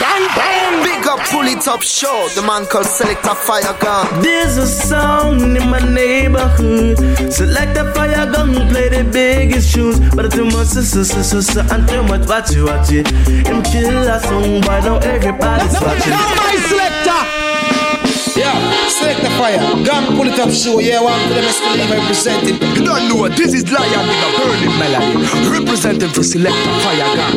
bang bang. Big up, pull it up, show. The man called Selector Fire Gun. There's a sound in my neighborhood. Select a fire gun, play the biggest tunes. But too much, sister, sister, sister, and too much, watch it, watch it. Him kill a song, why don't everybody's watching? Now my selector. Yeah, select the fire. Gun, pull it up, show. Yeah, one to the best believe I present it. You don't know what this is Lion with a burning melody. Representing for Selector Fire Gang.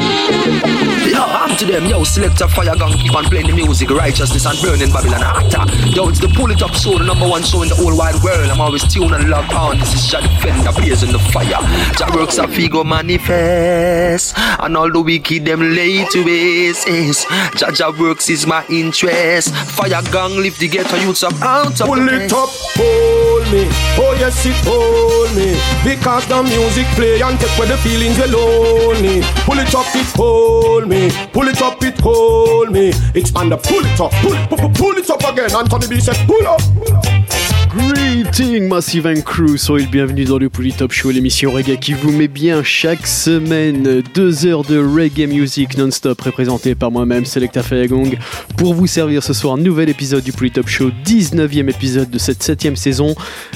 Yo, I'm to them, yo, Selector Fire Gang. Keep on playing the music, righteousness and burning Babylon actor. Yo, it's the Pull It Up show, the number one show in the whole wide world. I'm always tuned and logged on. This is Jah Defender, blazing the fire. Jah works a figo manifest. And all the wicked them lay to waste. Jah Jah works is my interest. Fire Gang lift the ghetto youths up out of Pull it up, hold me. Oh yes, it hold me. Because the music play and take away the feelings we're lonely. Pull it up, it hold me. Pull it up, it hold me. It's on the pull it up, pull, pull, pull it up again. Anthony B said, pull up. Pull up. Greeting Massive and Crew, soyez le dans le Pouli Top Show, l'émission reggae qui vous met bien chaque semaine. Deux heures de reggae music non-stop représentée par moi-même, Selecta Fayagong, pour vous servir ce soir nouvel épisode du Pouli Top Show, 19e épisode de cette 7 saison.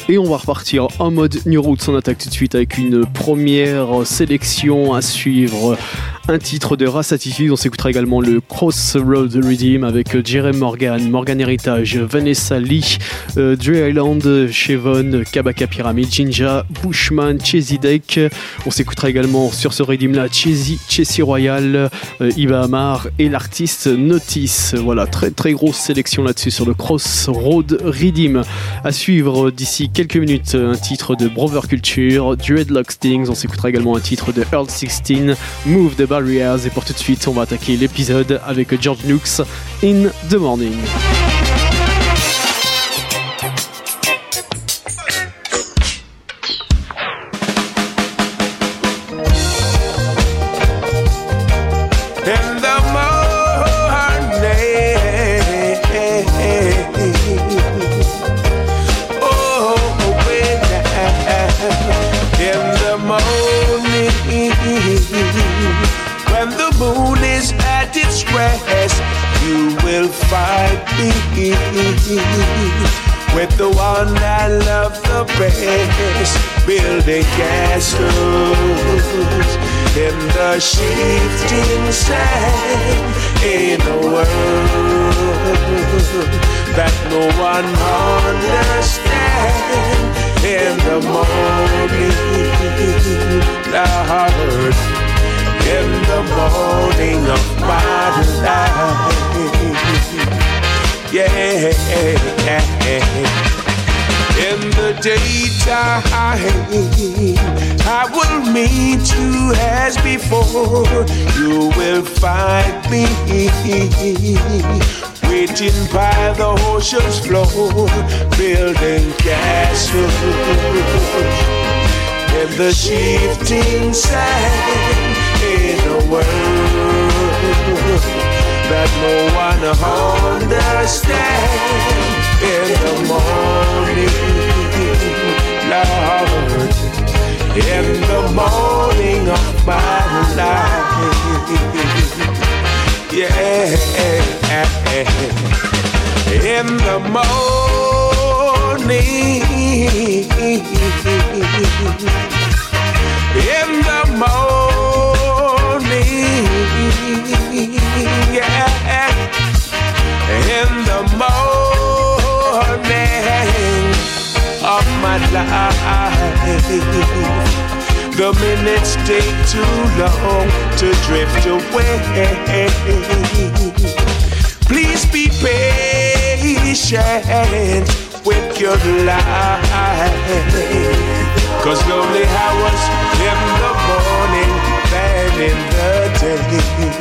Et on va repartir en mode New Roots, on attaque tout de suite avec une première sélection à suivre un titre de Race. On s'écoutera également le Crossroad Redeem avec Jeremy Morgan, Morgan Heritage, Vanessa Lee, euh, Dre Island, Chevon, Kabaka Pyramid, Jinja, Bushman, Chesy Deck. On s'écoutera également sur ce Redeem là Chesy, Chessy Royal, euh, Iba Amar et l'artiste Notice. Voilà, très très grosse sélection là-dessus sur le Crossroad Redeem. À suivre d'ici quelques minutes un titre de Brother Culture, Dreadlock Stings. On s'écoutera également un titre de Earl 16, Move the Et pour tout de suite, on va attaquer l'épisode avec George Nooks in the Morning. With the one I love the best, building castles in the shifting sand in a world that no one understands. In the morning, Lord, in the morning of my life. Yeah. In the daytime, I will meet you as before. You will find me waiting by the ocean's floor, building castles in the shifting sand in a world that no one understands. In the morning, Lord, in the morning of my life, yeah, in the morning, in the morning, in the morning of my life. The minutes take too long to drift away. Please be patient with your life. Cause lonely hours in the morning than in the day.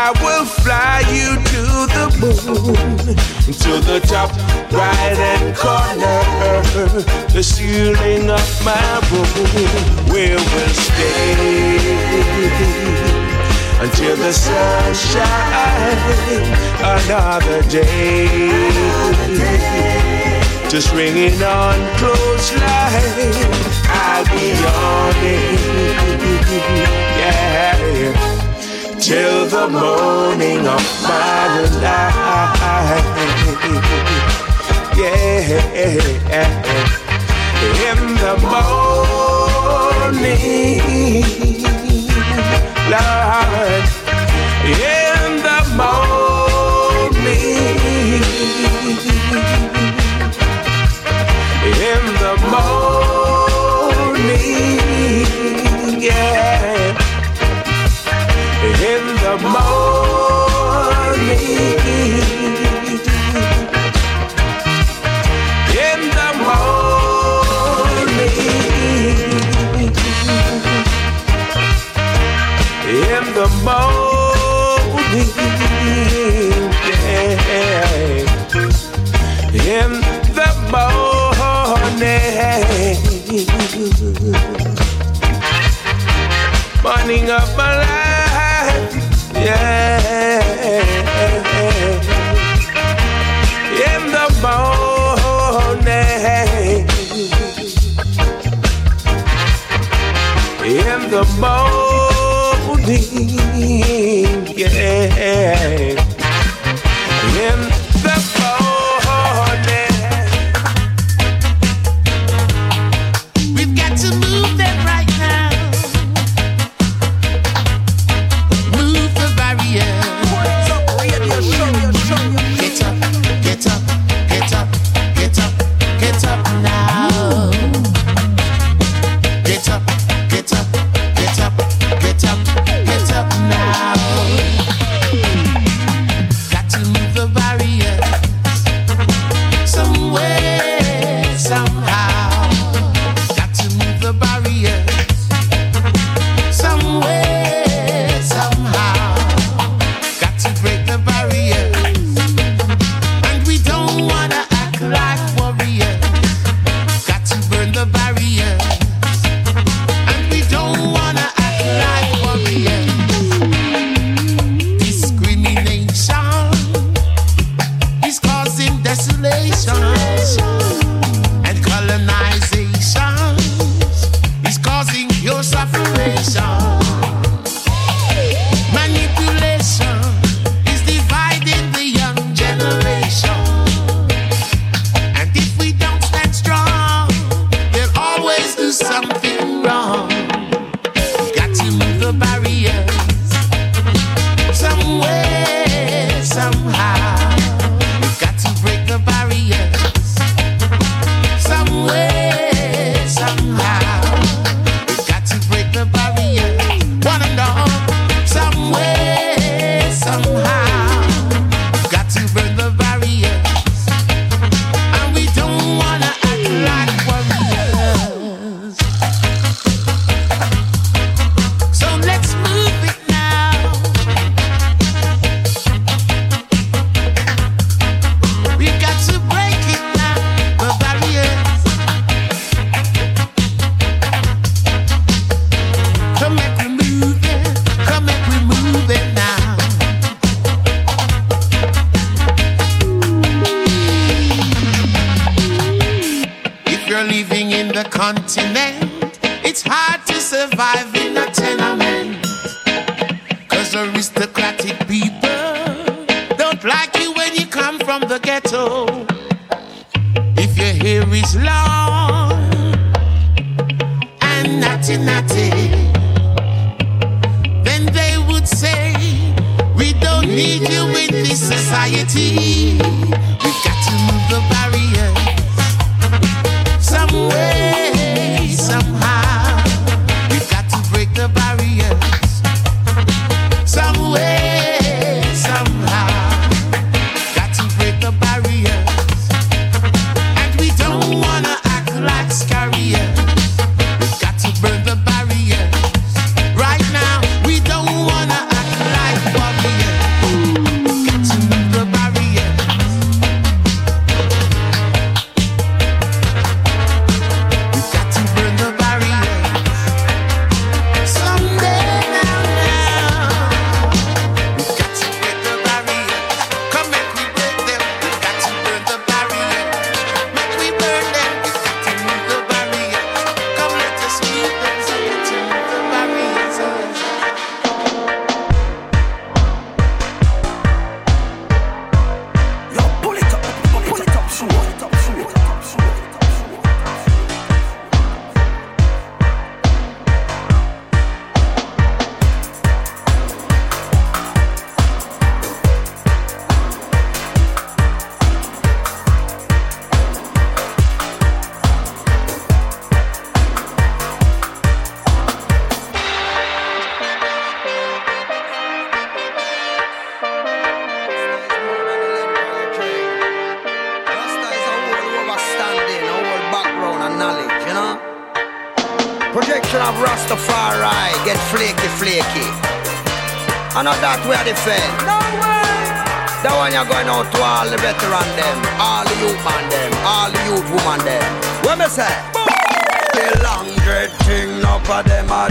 I will fly you to the moon. to the top right hand corner. The ceiling of my room, where we'll stay until the sun shines another day. Just ringing on clothesline, I'll be on it. Yeah till the morning of my life. Yeah, in the morning, Lord,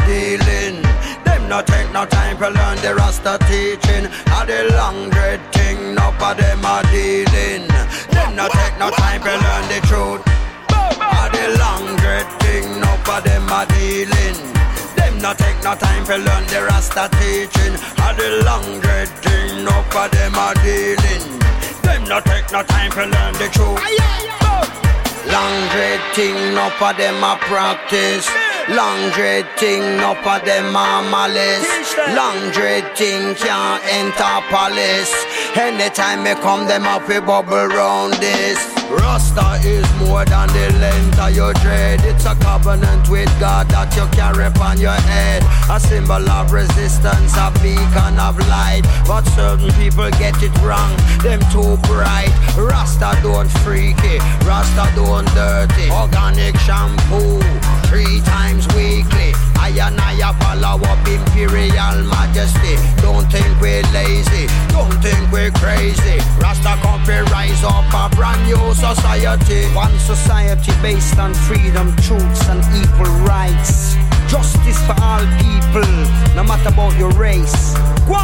dealing. Them not take no time to learn the Rasta teaching. All the long dread thing, no for them are dealing. Them not take no time to learn the truth. All the long dread thing, no for them are dealing. Them not take no time to learn the Rasta teaching. How the long dread thing, no for them are dealing. Them not take no time to learn the truth. Long dread thing, no for them a practice. Long dread thing, no for them a malice. Long dread thing can't enter palace. Anytime me come, them up a bubble round this. Rasta is more than the length of your dread. It's a covenant with God that you carry upon your head. A symbol of resistance, a beacon of light. But certain people get it wrong, them too bright. Rasta don't freaky, Rasta don't dirty. Organic shampoo, three times weekly. I and I follow up imperial majesty. Don't think we're lazy, don't think we're crazy. Rasta come rise up a brand new society. One society based on freedom, truths, and equal rights. Justice for all people, no matter about your race. Go.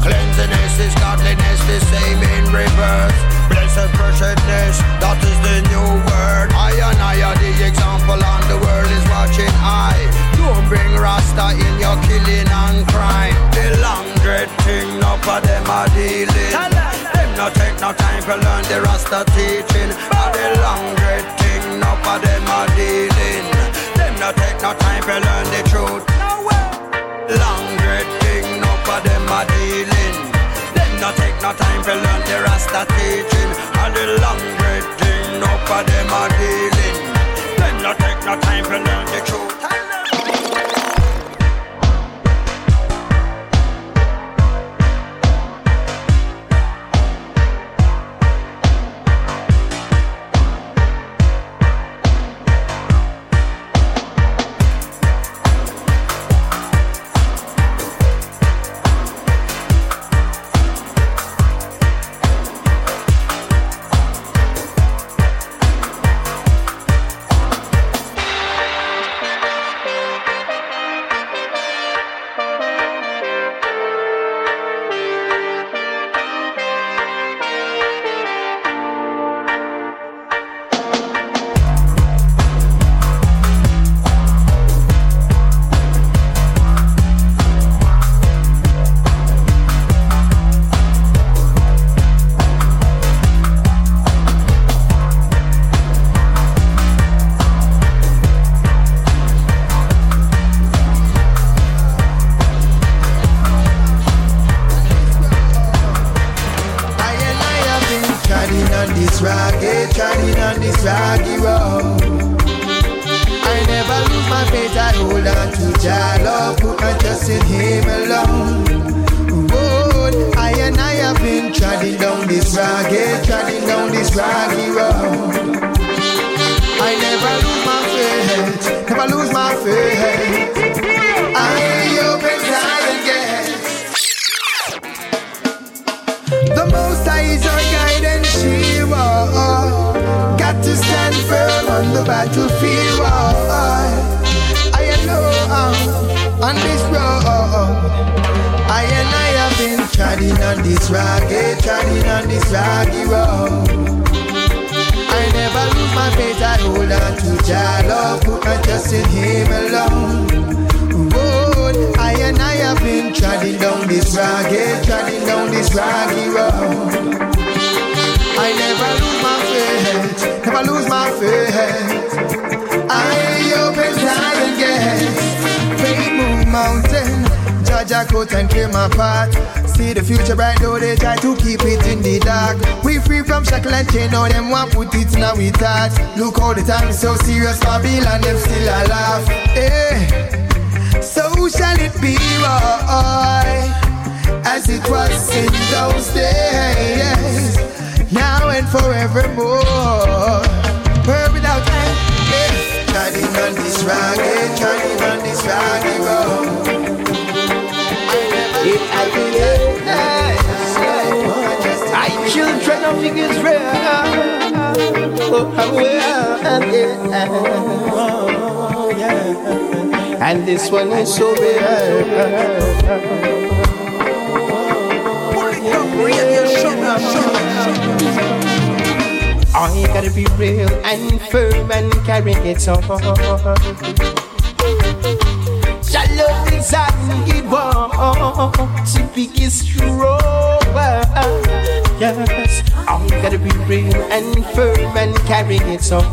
Cleanliness is godliness, the same in reverse. Blessed preciousness, that is the new word. I and I are the example, and the world is watching. I don't bring Rasta in your killing and crime. The long dread thing, no for them are dealing Them no take no time to learn the Rasta teaching. All the long dread thing, no for them are dealing. Them no take no time to learn the truth. Long dread thing, no for them are dealing. Them no take no time to learn Rasta teaching. All the long dread thing, no for them are dealing. Them no take no time to learn on this road. I and I have been treading on this rocky, treading on this rocky road. I never lose my faith, I hold on to Jah love, put my trust in Him alone. Road, I and I have been treading down this rocky, treading down this rocky road. I never lose my faith, never lose my faith. I open Zion gate judge a and claim my part. See the future right now, they try to keep it in the dark. We free from shackle and chain, now them want put it now we touch. Look all the time so serious, Babylon, them still a laugh. Hey. So shall it be, boy, as it was in those days, now and forevermore. Burn without end. Yes. Turning on this ragged, turning on this ragged road. It had been I children of Israel. Oh, yeah. And this one is so rare. I gotta be real and firm and carry it on. Your is a need one to be strong. Yes, I gotta be real and firm and carry it on.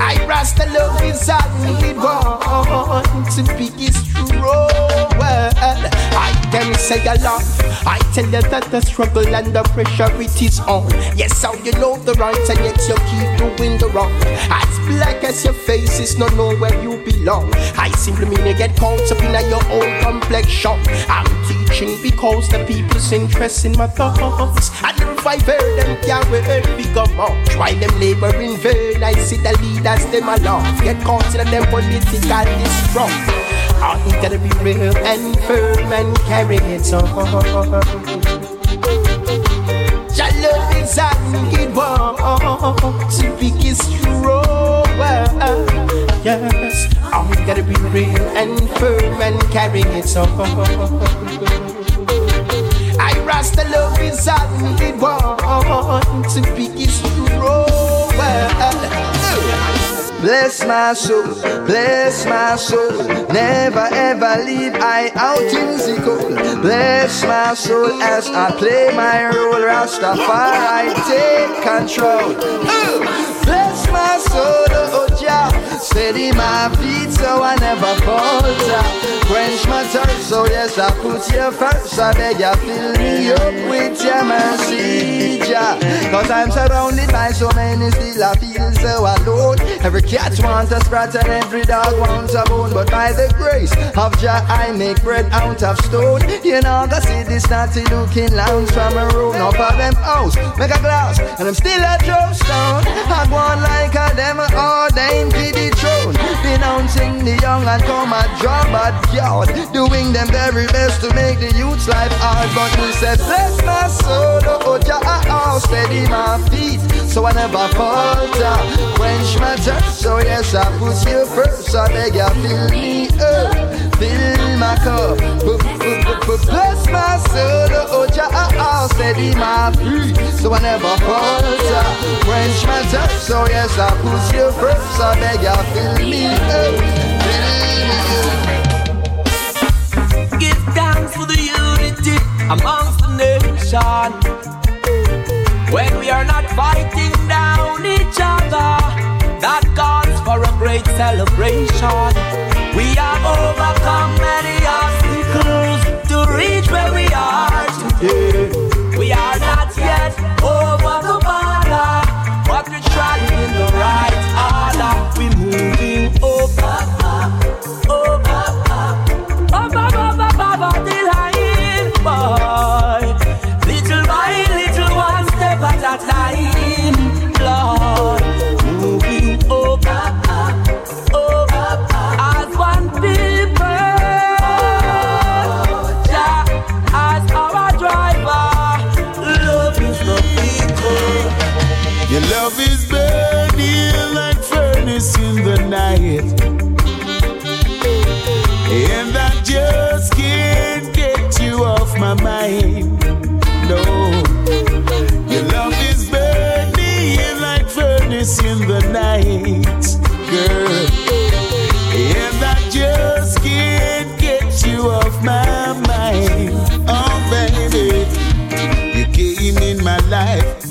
I rasta love is a need one to be strong. I can say a lot. I tell you that the struggle and the pressure it is on. Yes, how you know the right and yet you keep doing the wrong. As black as your face is not know where you belong. I simply mean you get caught up in your own complexion. I'm teaching because the people's interest in my thoughts. And I hear them can't become much. While them labor in vain, I see the leaders them along. Get caught in them political distrust. I gotta be real and firm and carry it on. Your love is a good one to be strong. Yes, I gotta be real and firm and carry it on. I rasta love is a good one to be strong. Bless my soul, bless my soul. Never ever leave I out in the cold. Bless my soul as I play my role. Rastafari take control. Bless my soul, oh, oh Jah. Steady my feet so I never falter. Quench my thirst, so yes I put you first. I beg you fill me up with your mercy, Jah. Cause I'm surrounded by so many, still I feel so alone. Every cat wants a sprat and every dog wants a bone. But by the grace of Jah, I make bread out of stone. You know, see this naughty looking lounge from a room. Up of them house, make a glass, and I'm still a stone. I want like a them ordained to the throne. Denouncing the young and come a job at yard. Doing them very best to make the youth's life hard. But we said, bless my soul, oh Jah, oh, steady my feet. So I never falter. Quench my thirst, so yes, I put you first. I beg you, fill me up, fill my cup. Bless my soul, oh Jah, oh, steady my feet. So I never falter. Quench my thirst, so yes, I put you first. I beg you, fill me up, fill me up. Give thanks for the unity amongst the nation. When we are not fighting down each other, that calls for a great celebration. We have overcome many obstacles to reach where we are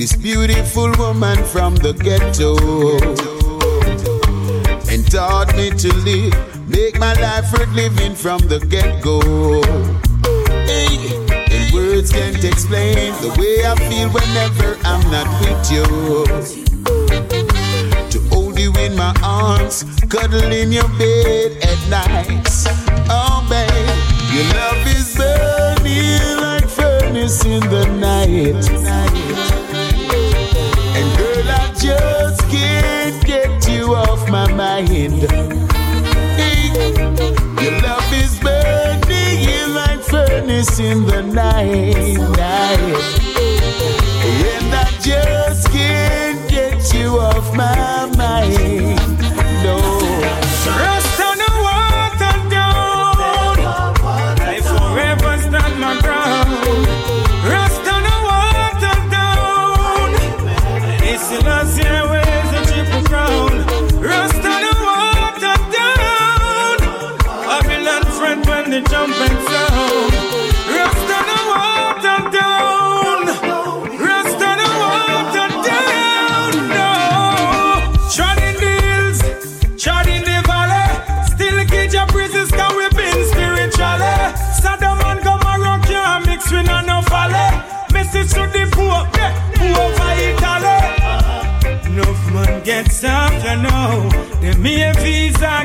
this beautiful woman from the ghetto, and taught me to live, make my life worth living from the get go. Hey, and words can't explain the way I feel whenever I'm not with you. To hold you in my arms, cuddle in your bed at night. Oh, babe, your love is burning like furnace in the night. mind. Your love is burning like furnace in the night. night.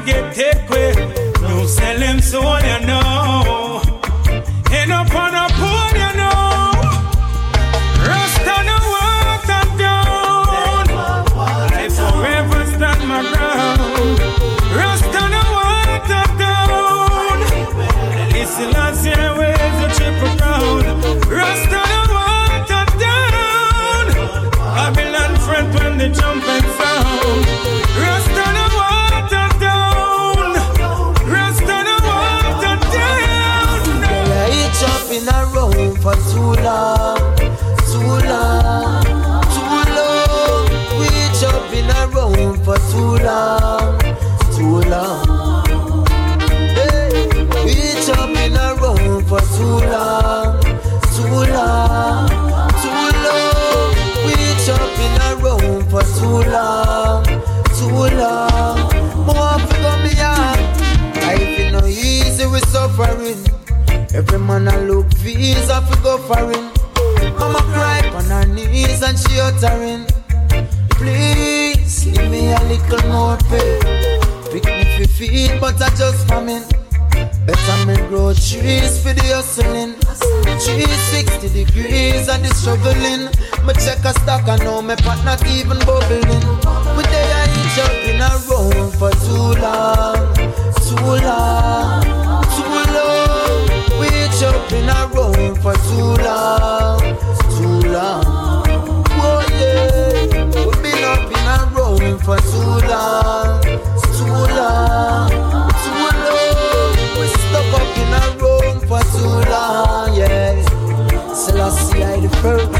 get take away. No sell him so on for too long. the man a look visa fi go foreign. Mama cry on her knees and she uttering, please give me a little more pay. Pick me fi feed, but I just famine. Better me grow trees for the hustling. 360 degrees and the shoveling. Me check a stock and know my partner not even bubbling. We day I each up in a room for too long, too long, too long. I've been around for too long, too long. Oh yeah, we've been up in a room for too long, too long, too long. We stuck up in a room for too long, yeah. Selassie, I the first.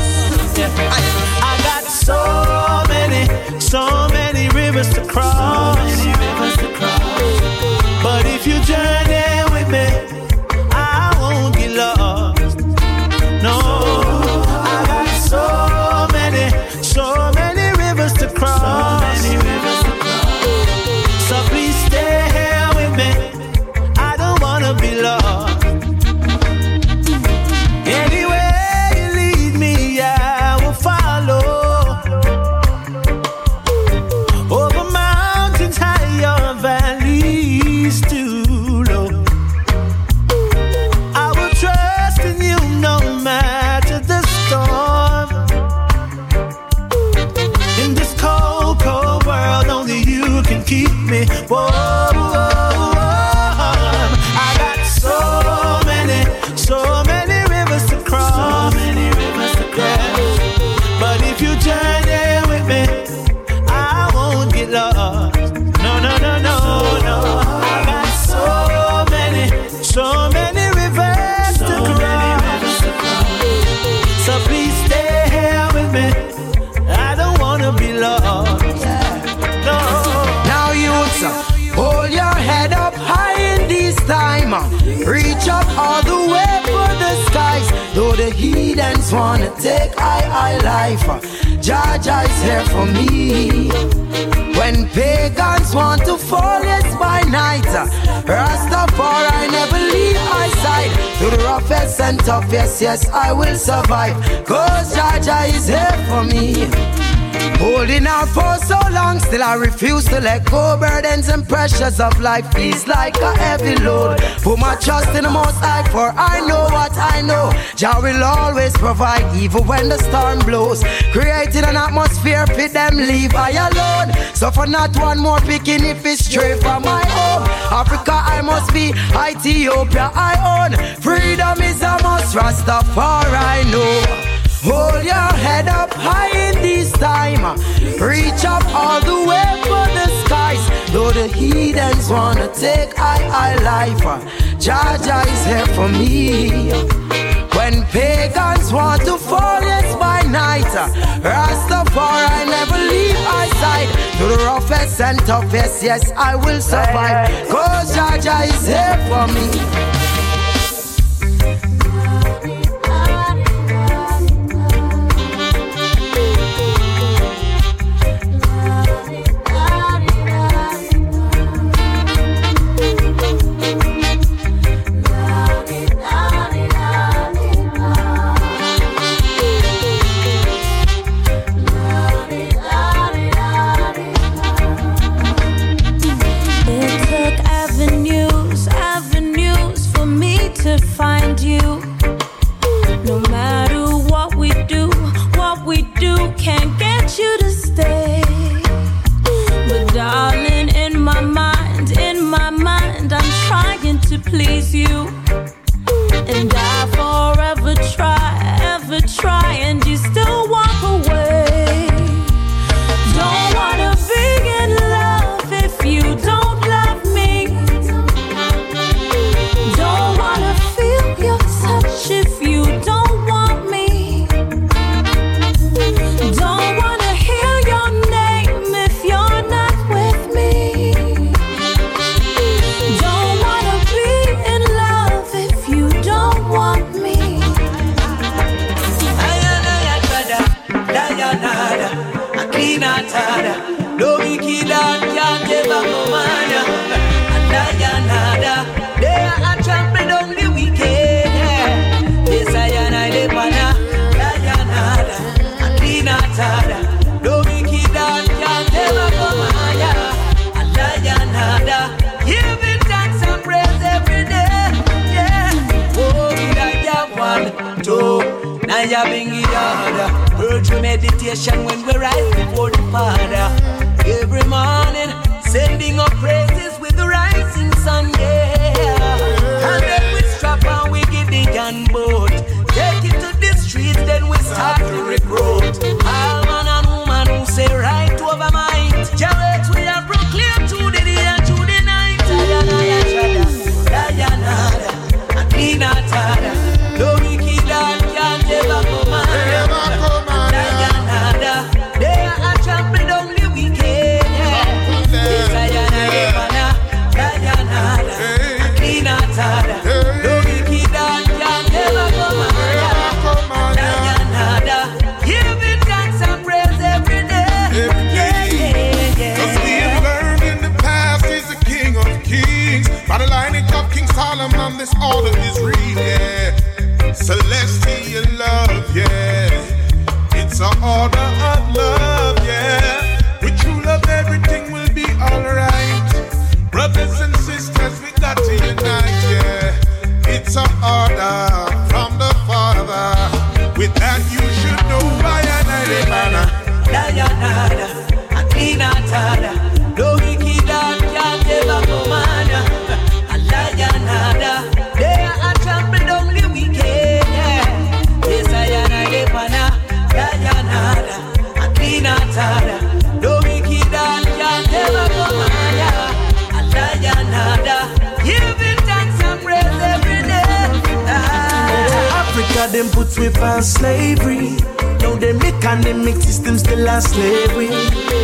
and tough. Yes, yes, I will survive. Cause Jaja is here for me. Holding out for so long, still I refuse to let go. Burdens and pressures of life feels like a heavy load. Put my trust in the Most High, for I know what I know. Jah will always provide, even when the storm blows. Creating an atmosphere for them, leave I alone. So for not one more picking if it's straight from my home. Africa, I must be. Ethiopia, I own. Freedom is a must. Rastafari, I know. Hold your head up high in this time. Reach up all the way for the skies. Though the heathens wanna take I, I life, Jaja is here for me. When pagans want to fall, yes, by night. Rastafari never leave my side. To the roughest and toughest, yes, I will survive. Cause Jaja is here for me. when we rise before the Father. that them put we on slavery. Now they make and they make system still a slavery.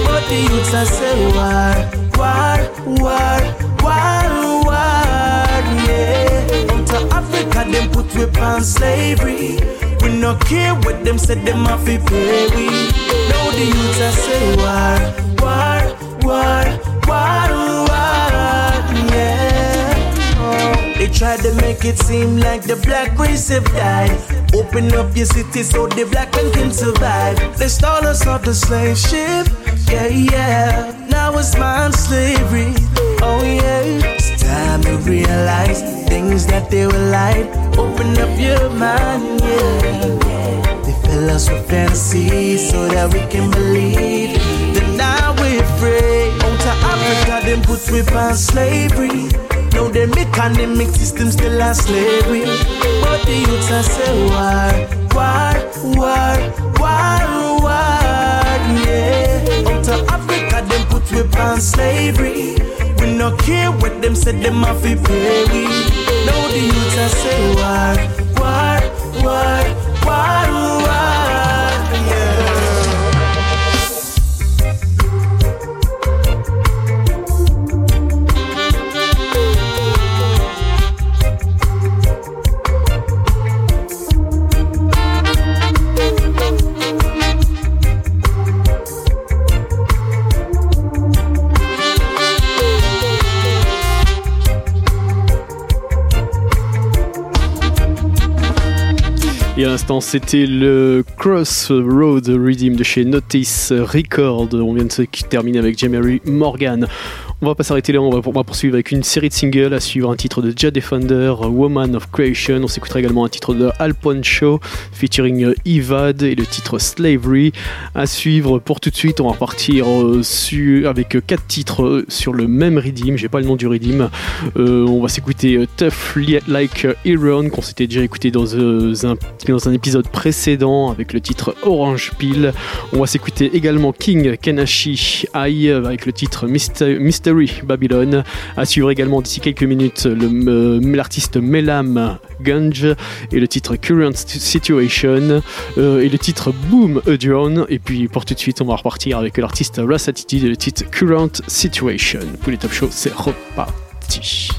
But the youths are say war, war, war, war, war, yeah. Out Africa them put we on slavery. We no care what them said them have to pay we. Now the youths are say war, war, war. Try to make it seem like the black race have died. Open up your city so the black man can survive. They stole us off the slave ship. Yeah, yeah. Now it's mine slavery. Oh, yeah. It's time to realize things that they were like. Open up your mind, yeah. They fill us with fantasies so that we can believe that now we're free. On to Africa, then put we on slavery. Now the economic system still a slavery. But the youths are say war, war, war, war, war, yeah. Out of Africa, them put we on slavery. We no care what them said, them have to pay we. Now the youths are say war, war, war, l'instant, c'était le Crossroad Redeem de chez Notice Record. On vient de se terminer avec Jemery Morgan. On va pas s'arrêter là, on va, on poursuivre avec une série de singles, à suivre un titre de Ja Defender, Woman of Creation. On s'écoutera également un titre de Al Poncho featuring Evad et le titre Slavery. À suivre pour tout de suite, on va repartir euh, avec quatre titres euh, sur le même redeem. J'ai pas le nom du redeem. Euh, on va s'écouter euh, Tough Li- Like Iron qu'on s'était déjà écouté dans, euh, un, épisode précédent avec le titre Orange Peel. On va s'écouter également King Kanashi Eye avec le titre Myster- Mystery Babylon. À suivre également d'ici quelques minutes euh, l'artiste Melam Gunge et le titre Current Situation euh, et le titre Boom a Drone. Et puis pour tout de suite, on va repartir avec l'artiste Russ Attitude et le titre Current Situation. Pour les top shows, c'est reparti.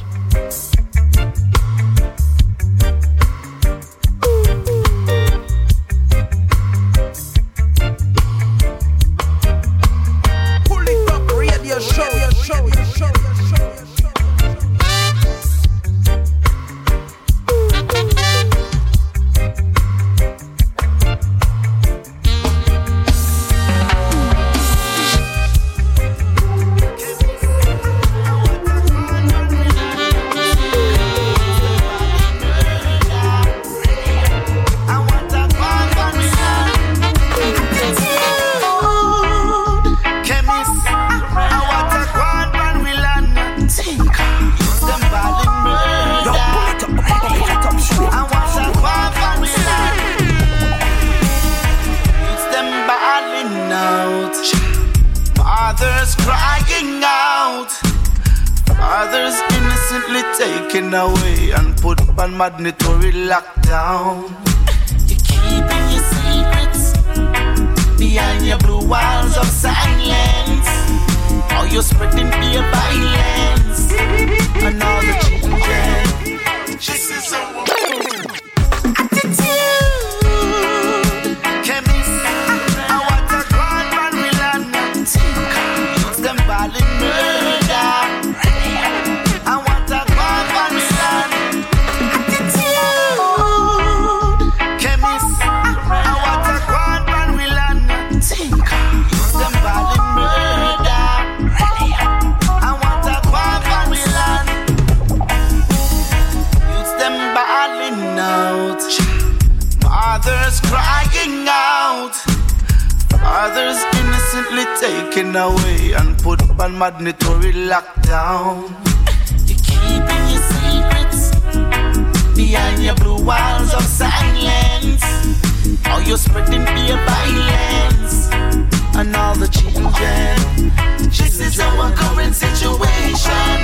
Taken away and put on mandatory lockdown. You're keeping your secrets behind your blue walls of silence. Or you're spreading fear violence and all the children. Taken away and put on mandatory lockdown. You're keeping your secrets behind your blue walls of silence. Or you're spreading fear violence and all the children. This is our current situation.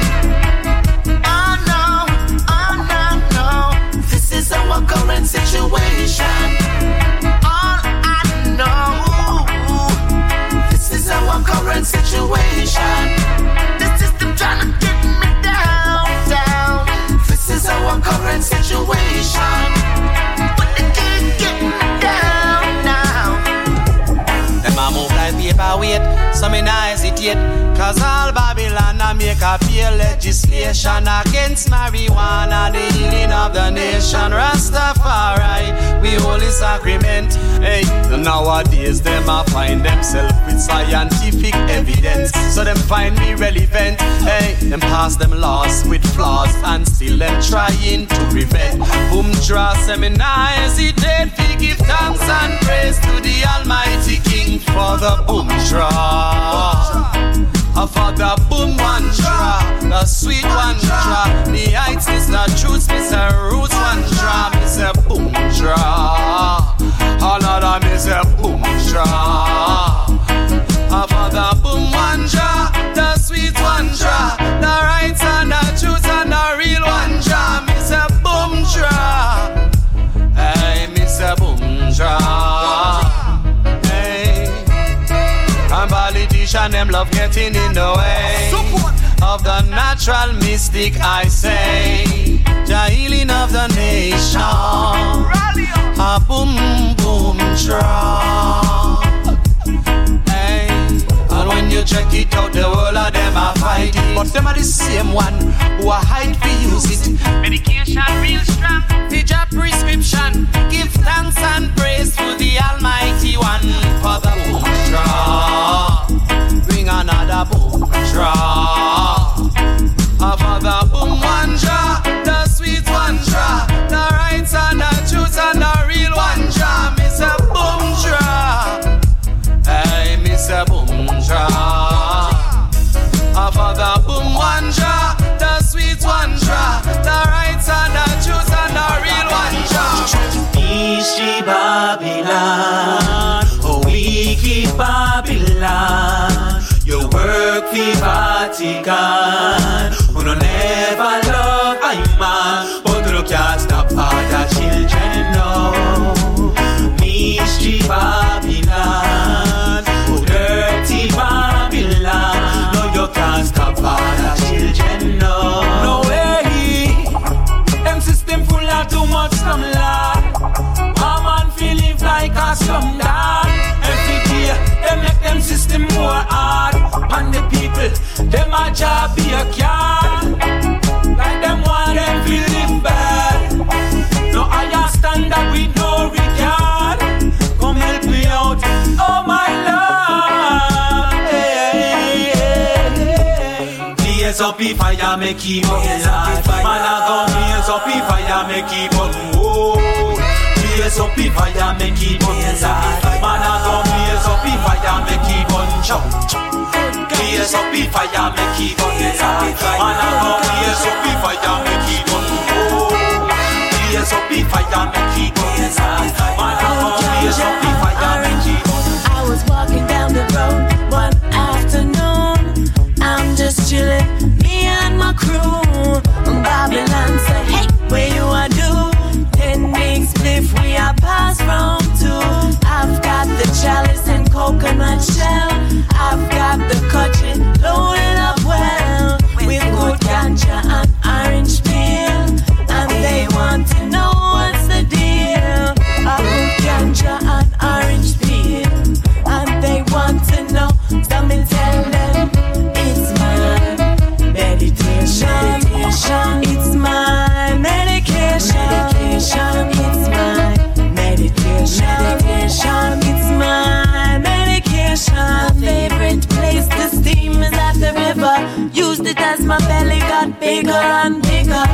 Oh no, oh no, no. This is our current situation. All I know, our current situation. The system trying to get me down, down. This is our current situation. Paperweight, so me nah hesitate. Cause all Babylon I make a peer legislation against marijuana, the healing of the nation. Rastafari, we holy sacrament. Hey, nowadays them I find themselves with scientific evidence, so them find me relevant. Hey, them pass them laws with flaws and still them trying to prevent. Boom draw seminar hesitate to give thanks and praise to the Almighty King for the boom draw. For the boom one draw, the sweet one draw, the heights is the truth, Mr. Roots one draw, Mr. Boom draw. All of them is a boom draw. For the boom one draw, the sweet one politician them love getting in the way of the natural mystic. I say, the healing of the nation. A boom boom draw. Hey, and when you check it out, the whole of them are fighting, but them are the same one who are hide for use it. Medication real strong, the job prescription. Give thanks and praise to the Almighty One for the boom draw. Bring another boom draw. For the boom one draw, the sweet one draw, the rights and the truth and the Ishi Babylon, oh wicked Babylon, your work fi Vatican, who no never love I man, but you can't stop fire, make keep on light. Man a go blaze up the fire, make keep on oh. Blaze up the fire, make keep on light. Man a go blaze up the fire, make keep on shout. Blaze up the fire, make keep on light. Man a go blaze up the fire, make keep on oh. Blaze up the fire, make keep on light. Man a go blaze up the fire, make keep chalice and coconut shell. I've got the cutchin bigger and bigger.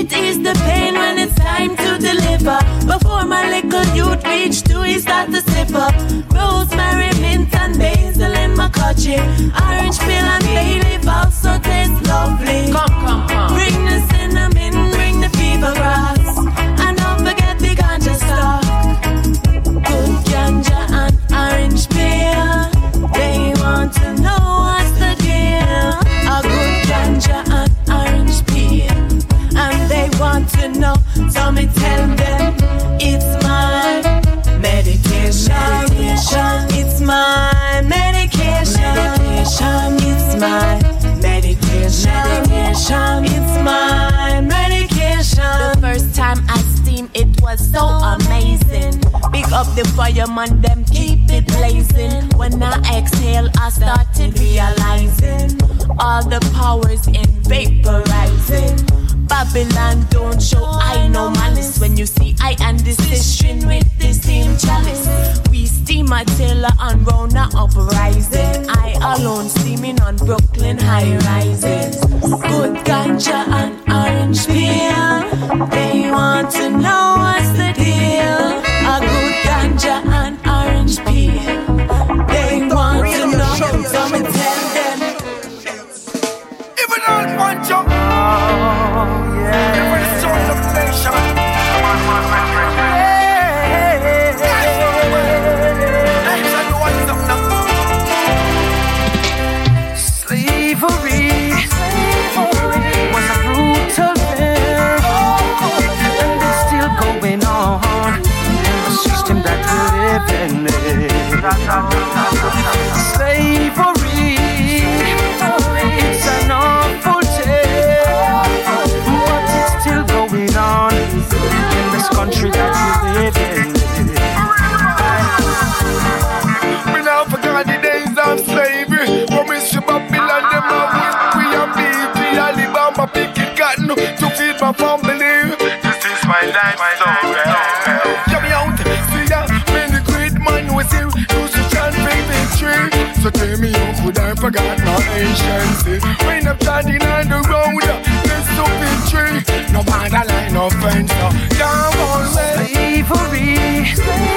It is the pain when it's time to deliver. Before my little youth reach to he start to sip up. Rosemary, mint and basil in my cutchy. Orange peel and bay leaf also taste lovely. Come, come, come. Bring the It's my medication. The first time I steam, it was so amazing. Pick up the fireman, them keep it blazing. When I exhale, I started realizing all the powers in vaporizing. Babylon don't show oh, I no malice when you see I and this string with the same chalice. We steam a Taylor and Rona uprising. I alone steaming on Brooklyn high rises. Good ganja and orange peel. They want to know what's the deal. A good ganja we. Slavery, it's an awful tale, but still going on in this country that we live in. Now forgot the days of slavery. Promise you Babylon, them a whip we and beef. We Alabama picking cotton to feed my. Forgot my anciency. When I'm standing on the road, uh, this to victory. No matter line no no. Come uh, on, man. Slavery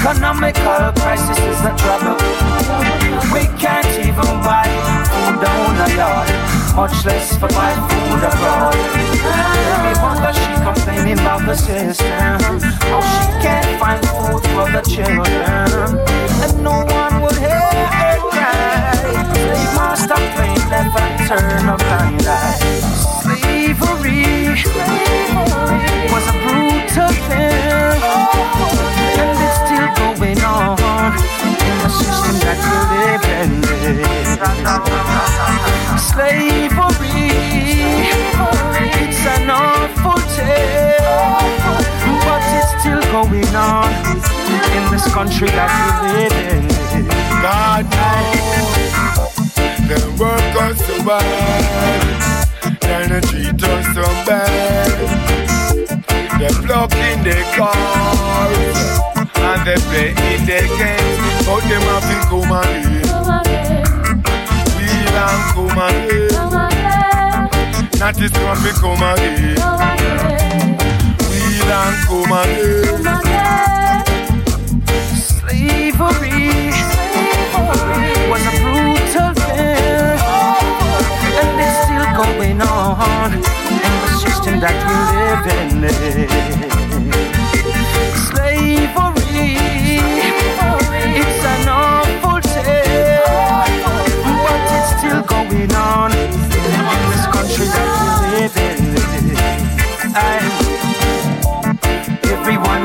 Economical crisis is a trouble. We can't even buy food down a yard, much less for buy food abroad. Every mother she complaining about the system, how she can't find food for the children, and no one will hear her cry. They must stop playing left and turn a blind eye. Slavery was a brutal thing, in the system that we live in. Slavery, it's an awful tale, but it's still going on in this country that we live in. God knows they work us so bad, and they treat us so bad. They plug in their cars and they play in their games, but them have to come again. We don't come again. Not this one we come again. We don't come again. Slavery was a brutal thing, and it's still going on in the system that we live in.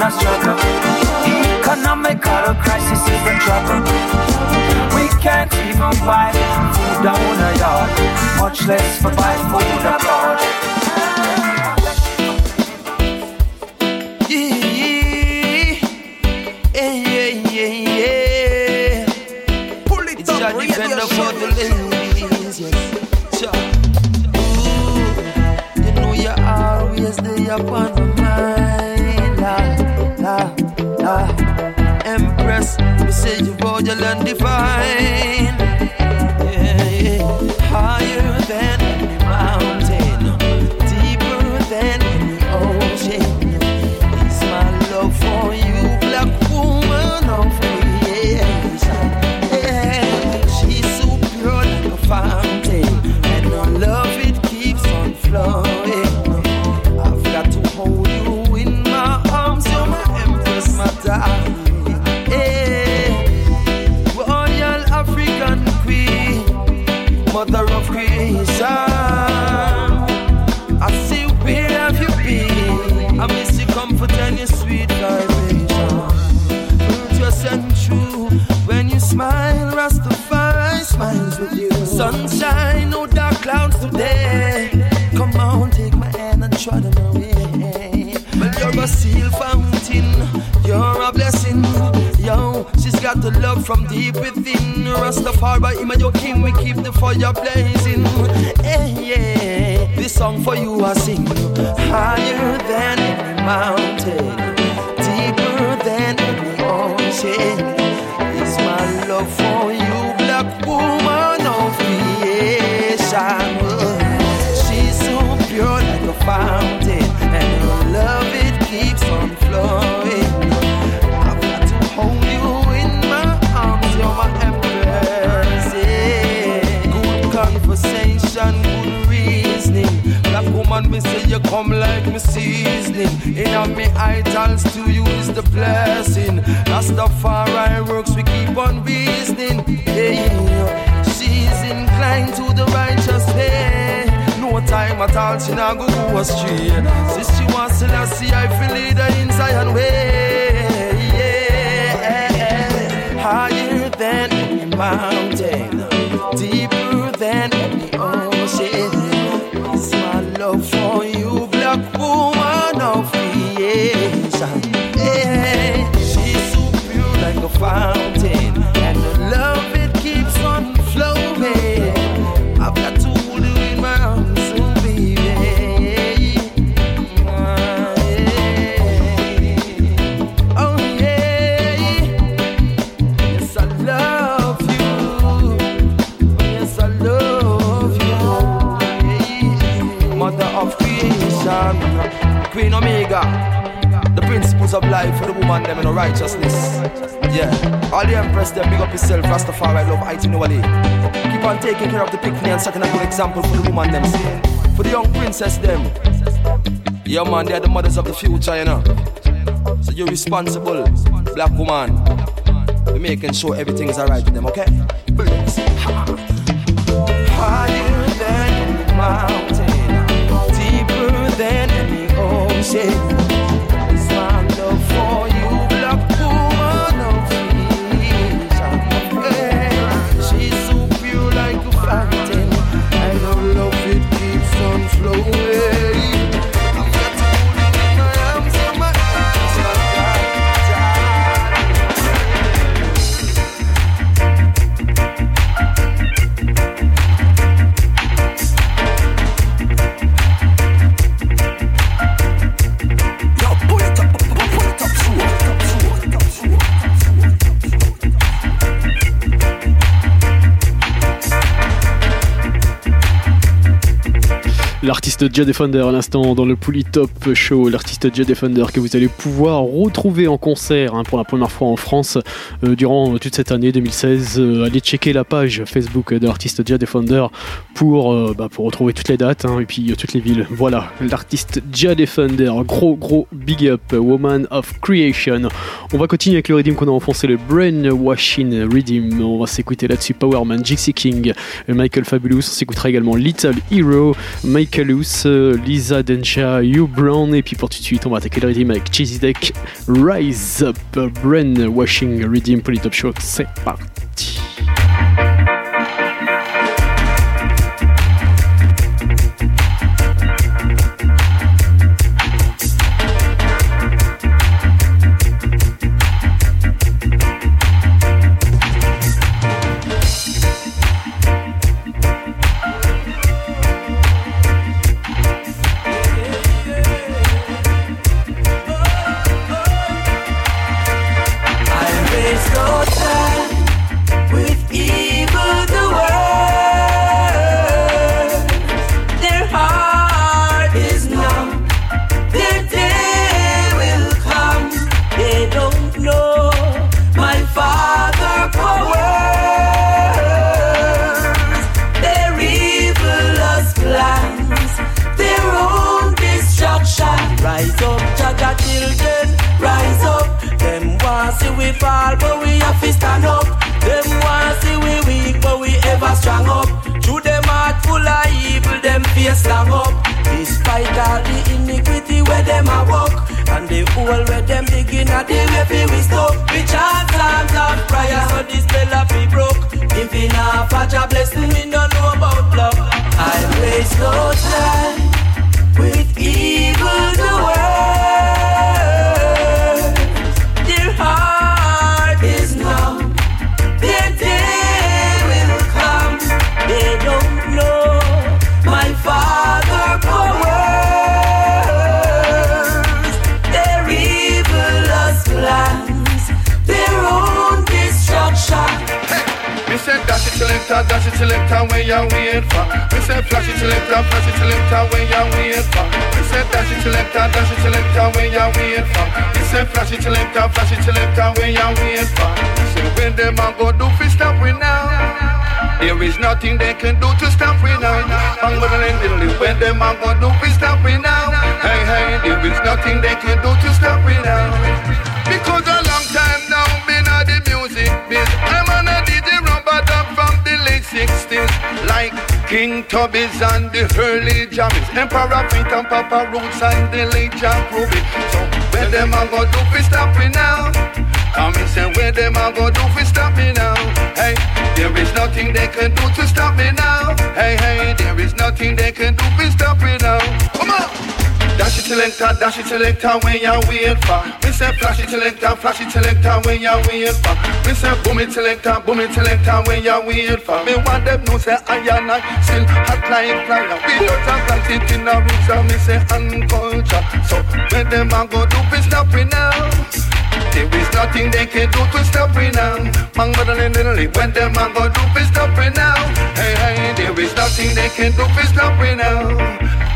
A struggle. Economical crisis is a trouble. We can't even buy food down a yard, much less for buy food abroad. Keep the all, she not go go astray. Since she wants to see, I feel lead her in Zion way. Yeah. Higher than any mountain, deeper taking care of the picnic and setting a good example for the woman, them. For the young princess, them. Yeah, man, they're the mothers of the future, you know. So you're responsible, black woman. We're making sure everything's alright with them, okay? Higher than mountain, deeper than ocean. L'artiste Jay Defender à l'instant dans le Top Show, l'artiste Jay Defender que vous allez pouvoir retrouver en concert hein, pour la première fois en France euh, durant toute cette année 2016. Euh, allez checker la page Facebook de l'artiste Jay Defender pour, euh, bah, pour retrouver toutes les dates hein, et puis toutes les villes. Voilà, l'artiste Jay Defender, gros gros big up, Woman of Creation. On va continuer avec le redeem qu'on a enfoncé, le Brainwashing Redeem. On va s'écouter là-dessus Powerman, Jixie King, Michael Fabulous. On s'écoutera également Little Hero, Michaelus, Lisa Densha, You Brown. Et puis pour tout de suite, on va attaquer le redeem avec Cheesy Deck, Rise Up, Brainwashing Redeem pour les Top Show. C'est parti. Have to stand up. Them want see we weak, but we ever strong up. Through them heart full of evil, them face strong up. Despite all the iniquity where them a walk, and the hole where them begin at the way fi we stop. We chant psalms of prayer, so this spell a fi broke. If we not fetch a blessing, we don't know about love. I waste no time with evil. Selector, dash it selector, where you wait for? We say flash it selector, flash it selector, where you wait for? We say dash it selector, dash it selector, where you wait for? We say flash it selector, flash it selector, where you wait for? We say when them a go do fi stop we now. There is nothing they can do to stop we now. Bang bang diddly, when them a go do fi stop we now. Hey hey, there is nothing they can do to stop we now. Because a long time now, me not the music biz. 60s. Like King Tubby's and the early Jammys. Emperor Pete and Papa Roots and the late Jack Ruby. So where them a go do fi stop me now? Come and say where them a go do fi stop me now? Hey, there is nothing they can do to stop me now. Hey, hey, there is nothing they can do to stop me now. Come on. Dash it selector, dash it selector, when you wait for. We say flash it selector, flash it selector, when you wait for. We say boom it selector, boom it selector, when you wait for. Me want them know say I and I still hot like fire. We don't have plant it in the roots and me say unculture. So when them a go do, we stop it now. There is nothing they can do to stop me now. Man, but a little when them a go do, we stop me now. Hey, hey, there is nothing they can do to stop me now.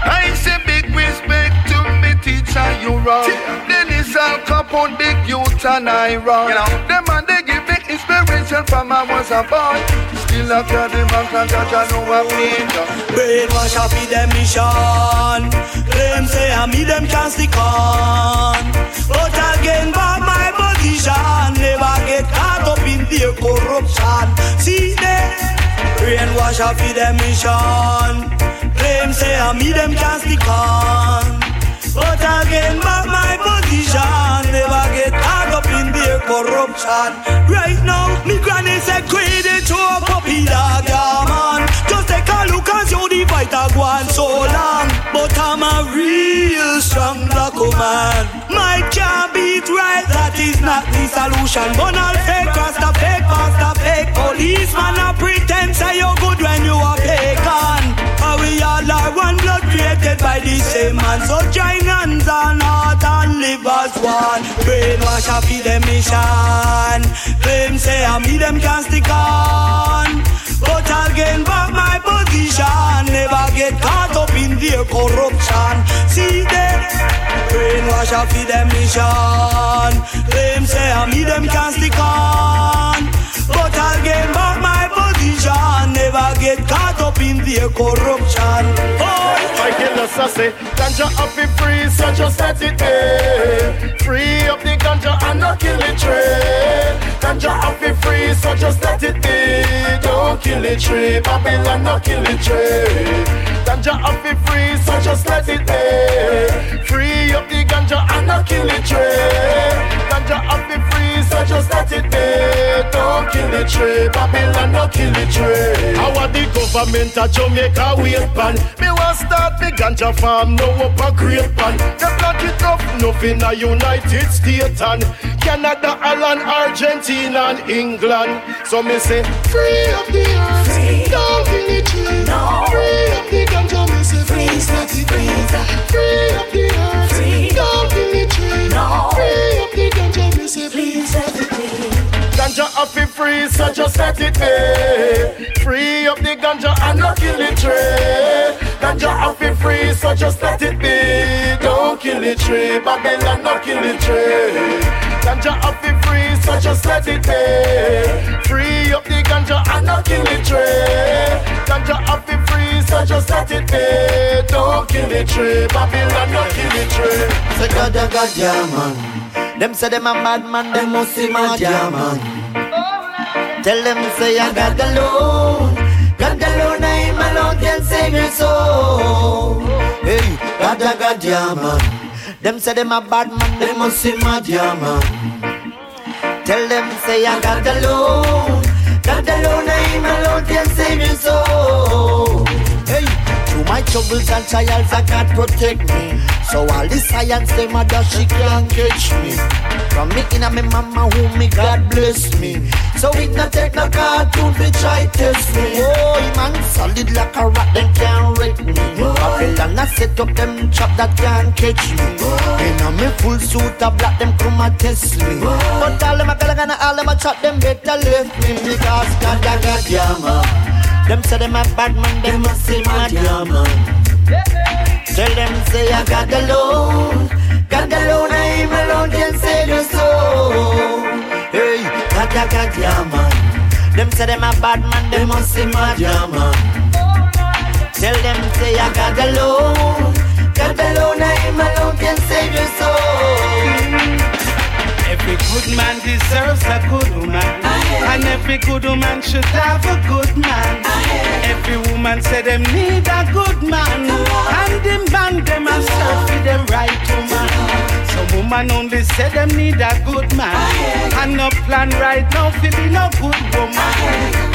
I say respect to me teacher, you wrong. Dennis Alcapone, big youth and I-Roy. You know, them man they give me inspiration from I was a boy. Still a carry the man can judge I know I'm Brainwash up in them mission Claim say I me them can stick on But again by my position Never get caught up in their corruption See them Brainwash up in them mission. Claim say I me them can stick on. But again by my position. Never get caught up in their corruption. Right now me granny say credit to a puppy dog yeah man a look see how the fight a go on so long But I'm a real strong black man My can't beat right that is not the solution. But all fake rasta fake pasta fake Policeman. A pretend say you're good when you are pagan. And we all are one blood created by the same man. So join hands and heart and live as one. Brainwash a feed them mission. Claim say I me them can stick on. But I'll gain back my position Never get caught up in their corruption. See them Brainwash feed them mission Claim say I me them can stick on But I'll gain back my position Never get caught up in their corruption. Oh. My killer say Ganja up be free so just let it be Free up the ganja and not kill the tree Ganja be free so just let it be. Don't kill the tree Babylon not kill the tree. Ganja be free so just let it be. Free up the ganja and not kill the tree. Ganja be free so just let it be. Don't kill the tree Babylon not kill the tree. How the government of Jamaica wait pan? Me want start me ganja farm no up a great pan. They block it up nothing a United States and Canada, Ireland, Argentina and England. So me say free up the earth free. Don't kill the tree. No. Free up the ganja me say freeze let it free Free up the earth. Free. Don't kill the tree. No. Free up the ganja me say please let it be Ganja be free, so just let it be. Free up the ganja and not kill the tree. Ganja be free, so just let it be. Don't kill the tree, Babylon not kill the tree. Ganja be free, so just let it be. Free up the ganja and not kill the tree. Ganja be free, so just let it be. Don't kill the tree, Babylon don't kill the tree. Say God, God, God, yeah, man. Them say them a bad man, them must see mad, yeah. Tell them say I got alone. God alone, I am alone can save your soul. Hey, God, God, God, yeah, man. Them say them a bad man, them must see mad, yeah. Tell them say I got alone. God alone, I am alone can save your soul. My troubles and trials, I can't protect me. So all the science, them a dash, she can't catch me. From me in a me mama who me God bless me. So it not take no cartoon to try test me. Oh, man, solid like a rock, them can't wreck me. Babylon I set up them trap that can't catch me. In a me full suit of black, them come and test me. But all them a gonna all them a chat, them better left me because God, God, God, yeah man. Them say them a bad man, them must mad yeah man. Tell them say I got alone, God alone, I am alone can save your soul. Hey, God, God, yeah man. Them say them a bad man, them must mad yeah man. Tell them say I got alone, God alone, I am alone can save your soul. Good man deserves a good woman. And every good woman should have a good man. Every woman say them need a good man. And the man them a search for them right woman. Some woman only say them need a good man. And no plan right now fi be no good woman.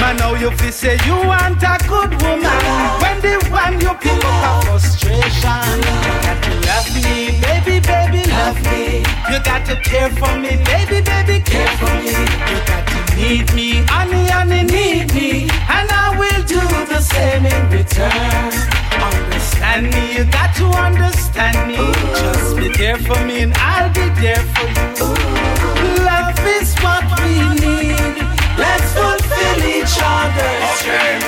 Man now you fi say you want a good woman. When the one you pick up a frustration. You got to love me, baby, baby, love me. You got to care for me, baby, baby, care for me. You got to need me, honey, honey, need me. And I will do the same in return. Understand me, you got to understand me. Just be there for me and I'll be there for you. Love is what we need. Let's fulfill each other's Okay,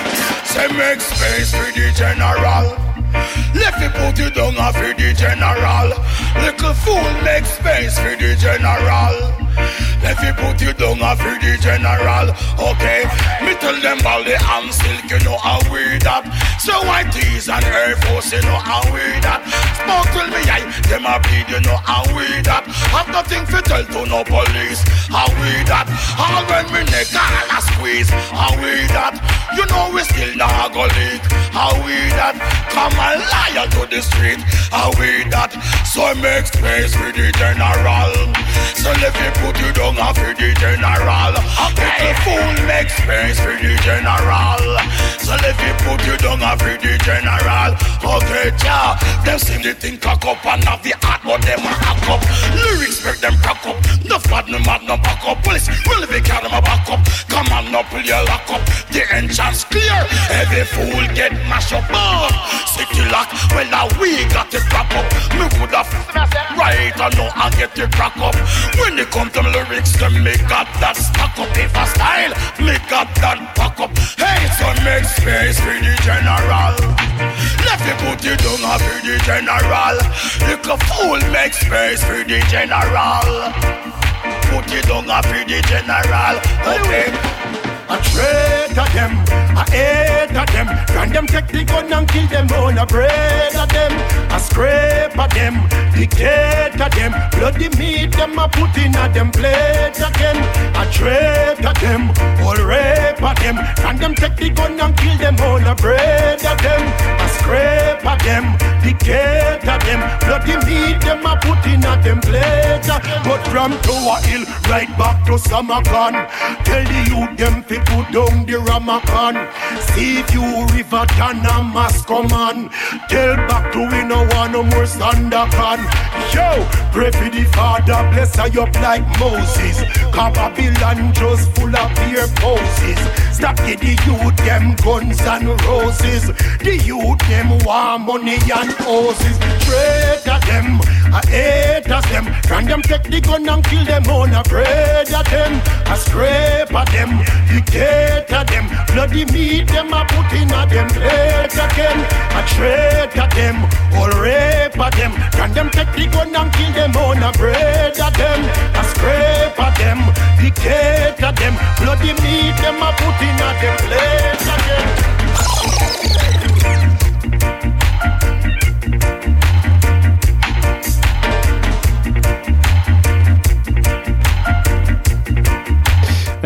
say make space for the general. Left it put you down for the general. Little fool make space for the general. Left it put you down for the general. Okay, me tell them all the arm silk, you know how we that. So white tees and Air Force, you know how we that. Smoke till me eye, them a bleed, you know how we that. Have nothing to tell to no police, how we that. All when me neck all a squeeze, how we that. You know we still not go leak, how we that. Come and liar to the street, how we that. So I make space for the general. So let me put you down and for the general. Little fool make space for the general. So let me put you down and for the general. Okay, ja, them sing the thing cock up and have the heart, but them a hack up. Lyrics make them cock up. No fad, no mad, no back up. Police, if they can, them back up. Come on, no pull your lock up. The entrance clear. Every fool get mashed up. Oh, city lock, well now we got it wrap up. Me could have right or no and get it crack up. When they come to lyrics, them me got that stack up. If a style, me got that pack up. Hey, so make space for the general. Left me put it down for the general. Little fool make space for the general. Put it down for the general. Okay. A traitor them, a hater them. Can them take the gun and kill them oh, on a bread of them. A scrape of them, dictator them. Bloody meat them a put in a them plate again. A traitor them, all rape of them. Can them take the gun and kill them oh, on a bread of them. A scrape of them, dictator them. Bloody meat them a put in a them plate. But from Tower Hill right back to Samakan. Tell the youth them fi put down the Ramakan. See if you river than a come on. Tell back to we no want no more Sandakan. Yo, pray for the Father, bless her up like Moses. Cause Babylon just full of fear poses. Stop give the youth them guns and roses. The youth them want money and houses. Traitor them, a haters them. Can them take the gun and kill them on a bread of them. A scrape of them, dictator them. Bloody meat them a put in a them plate again. A traitor them, all rape of them. Can them take the gun and kill them on a bread of them. A scrape of them, dictator them. Bloody meat them a put in a them plate again.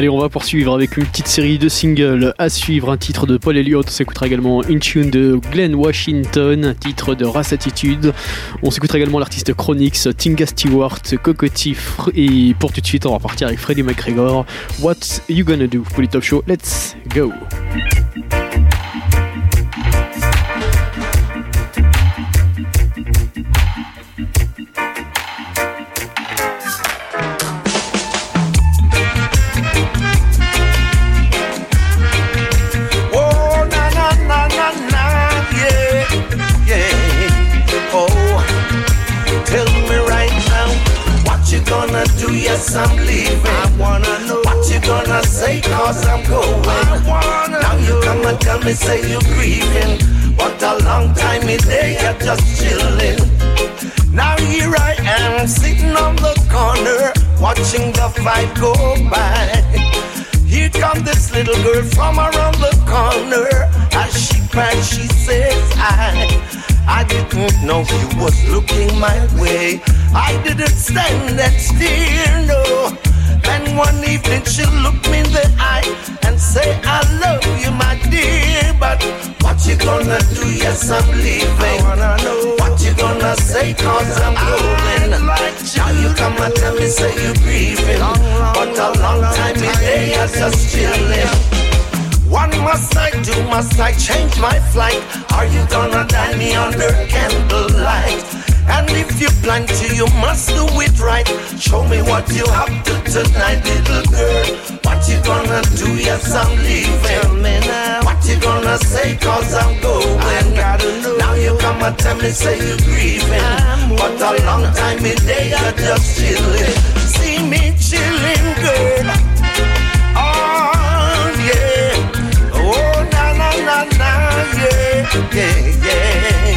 Allez, on va poursuivre avec une petite série de singles à suivre. Un titre de Paul Elliott. On s'écoutera également une tune de Glenn Washington, un titre de Race Attitude. On s'écoutera également l'artiste Chronix, Tinga Stewart, Cocotti. Et pour tout de suite, on va partir avec Freddie McGregor. What you gonna do? Pour les top show, let's go! Yes, I'm leaving. I wanna know what you gonna say, cause I'm going. I wanna now you come and tell me, say you're grieving. What a long time it day, you're just chilling. Now here I am, sitting on the corner, watching the fight go by. Here comes this little girl from around the corner. As she cries, she says, I, I didn't know you was looking my way. I didn't stand that still, no. And one evening she looked me in the eye and say, I love you, my dear. But what you gonna do? Yes, I'm leaving. I wanna know what you gonna say, cause I'm going. Now you come and tell me, say you're grieving. But a long time in there, just chilling. What must I do? Must I change my flight? Are you gonna die me under candlelight? And if you plan to, you must do it right. Show me what you have to tonight, little girl. What you gonna do? Yes, I'm leaving. Tell me now. What you gonna say? Cause I'm going. I gotta know. Now you come and tell me, say you're grieving. But a long time in there, you're just chilling. See me chilling, yeah.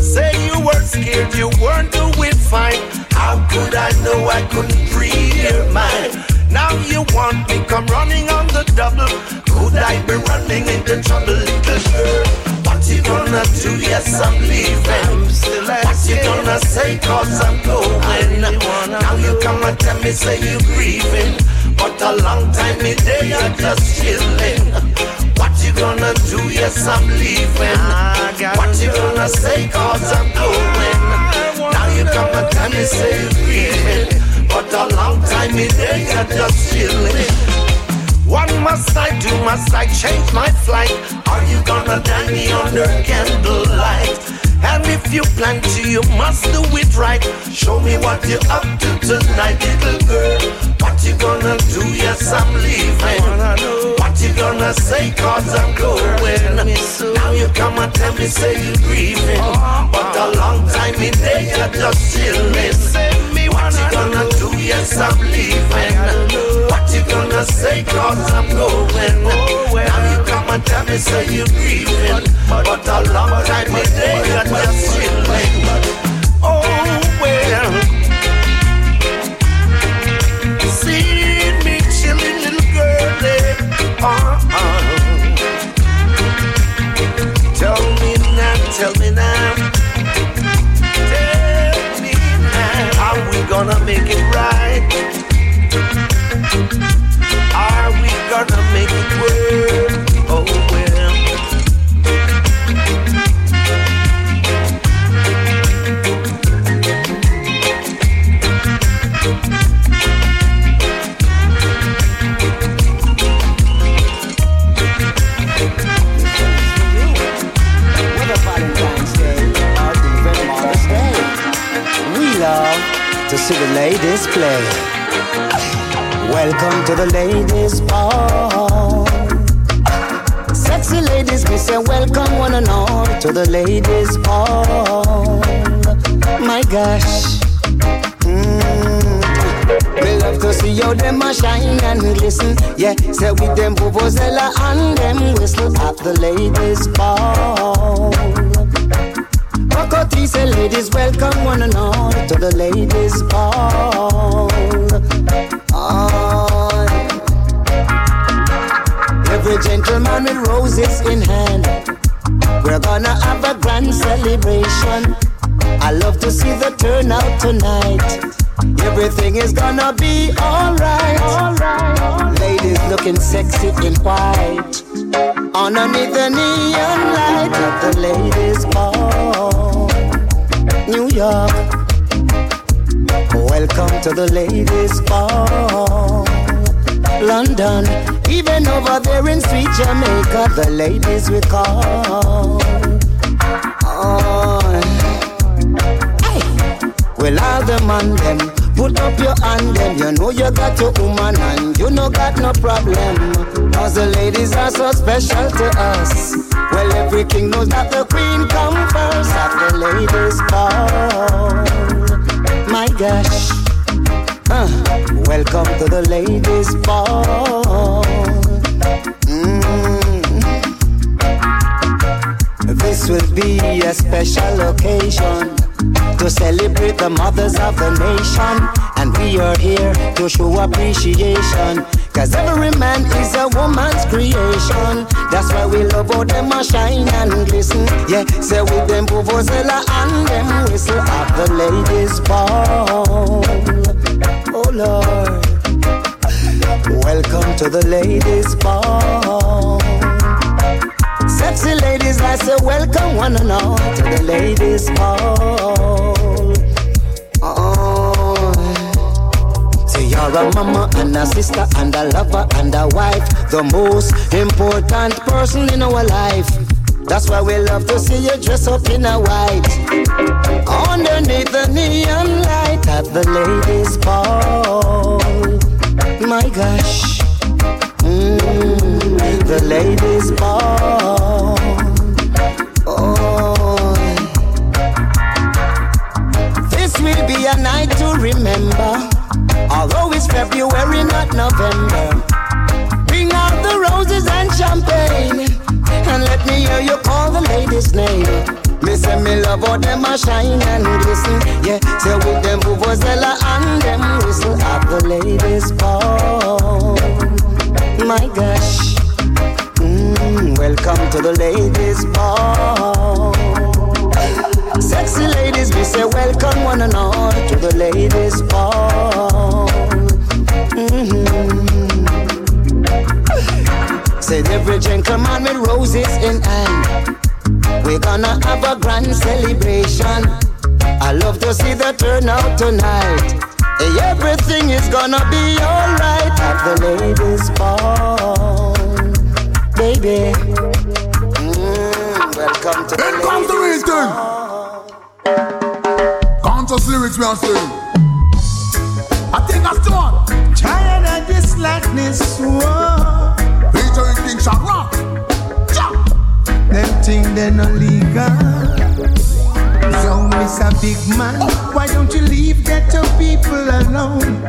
Say you were scared, you weren't doing fine. How could I know I couldn't read your mind? Now you want me come running on the double. Could I be running into trouble, little girl? What you gonna do? Yes, I'm leaving. What you gonna say? Cause I'm going. Now you come and tell me, say you grieving. But a long time in there, you're just chilling. What you gonna do? Yes, I'm leaving. What you gonna say? Cause I'm going. Now you come and tell me, say you grieving. But a long time in there, you're just chilling. What must I do? Must I change my flight? You gonna die me under candlelight? And if you plan to, you must do it right. Show me what you're up to tonight, little girl. What you gonna do? Yes, I'm leaving. What you gonna say? Cause I'm going. Now you come and tell me, say you're grieving. But a long time in there, you're just chilling. What you gonna do? Yes, I'm leaving. What you gonna say? Cause I'm going. Now and tell me, say you grieving. But a long time in there, you're just the ladies' ball. My gosh. Mm. We love to see how them a shine and glisten. Yeah, say with them vuvuzela and them whistle at the ladies' ball. Rockoty say ladies welcome one and all to the ladies' ball. Oh, every gentleman with roses in hand. We're gonna have a grand celebration. I love to see the turnout tonight. Everything is gonna be alright. Ladies looking sexy in white. Underneath the neon light at the ladies' ball. New York. Welcome to the ladies' ball. London, even over there in sweet Jamaica, the ladies we call on. Hey. Well, all the man them, put up your hand them. You know you got your woman and you know got no problem. Cause the ladies are so special to us. Well, every king knows that the queen come first at the ladies call. My gosh. Uh, welcome to the ladies' ball. This will be a special occasion to celebrate the mothers of the nation. And we are here to show appreciation. Cause every man is a woman's creation. That's why we love how them a shine and glisten. Yeah, say with them vuvuzela and them whistle at the ladies' ball. Oh Lord. Welcome to the ladies' ball. Sexy ladies, I say welcome one and all to the ladies' ball. Oh, say you're a mama and a sister and a lover and a wife, the most important person in our life. That's why we love to see you dress up in a white. Underneath the neon light at the ladies' ball. My gosh. Mm, the ladies' ball. Night to remember. Although it's February, not November. Bring out the roses and champagne, and let me hear you call the lady's name. Me say me love how them a shine and glisten. Yeah, say with them vuvuzela and them whistle at the ladies' ball. My gosh, mm, welcome to the ladies' ball. Welcome one and all to the ladies' ball. Mm-hmm. Said every gentleman with roses in hand. We're gonna have a grand celebration. I love to see the turnout tonight. Hey, everything is gonna be alright at the ladies' ball, baby. Mm, welcome to the the real thing. Conscious lyrics we are saying. I the one. Tired of this slackness, whoa. Featuring King Shamrock. Them thing they no legal. So, Mr. Big Man, why don't you leave ghetto people alone?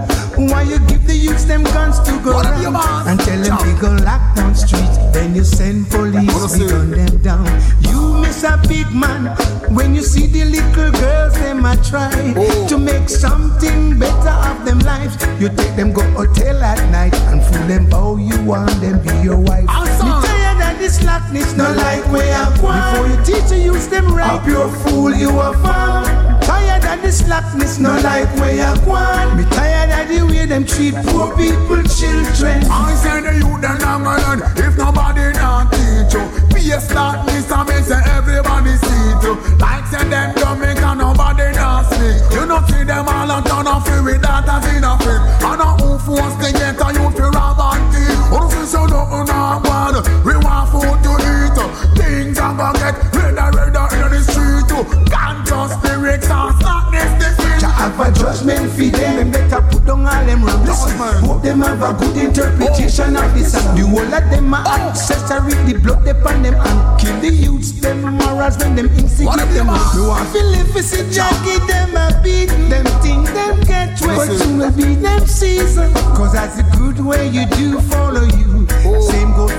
Why you give the youths them guns to go around and tell them we go lock down streets? Then you send police, we gun them down. You, Mr. Big Man, when you see the little girls, them a try to make something better of them lives. You take them go hotel at night and fool them how you want them be your wife. Me this slackness, no like where I want. Before you teach the use them right, pure fool you are found. Tired of this slackness, no like where I want. Me tired of the way them treat poor people, children. I say the youth them not learn if nobody not teach you. Be a slackness and me say everybody see it. Like say them don't make and nobody not speak. You know see them all and turn off with that as in a. And a who force to get a youth to rob so nothing not bad. We want food to eat. Things are gonna get redder, redder in the street. Can't just lyrics and slackness defeat. Jah have a judgment for them, them better put down all them. Listen, hope them have a good interpretation of this song. The whole of them are oh. accessory, the blood they on them and kill the youths. Them morals when them insecure them. No one feel if it's a Jackie, them a beat them think them get wet. But soon will be them season. Cause that's a good way you do follow you.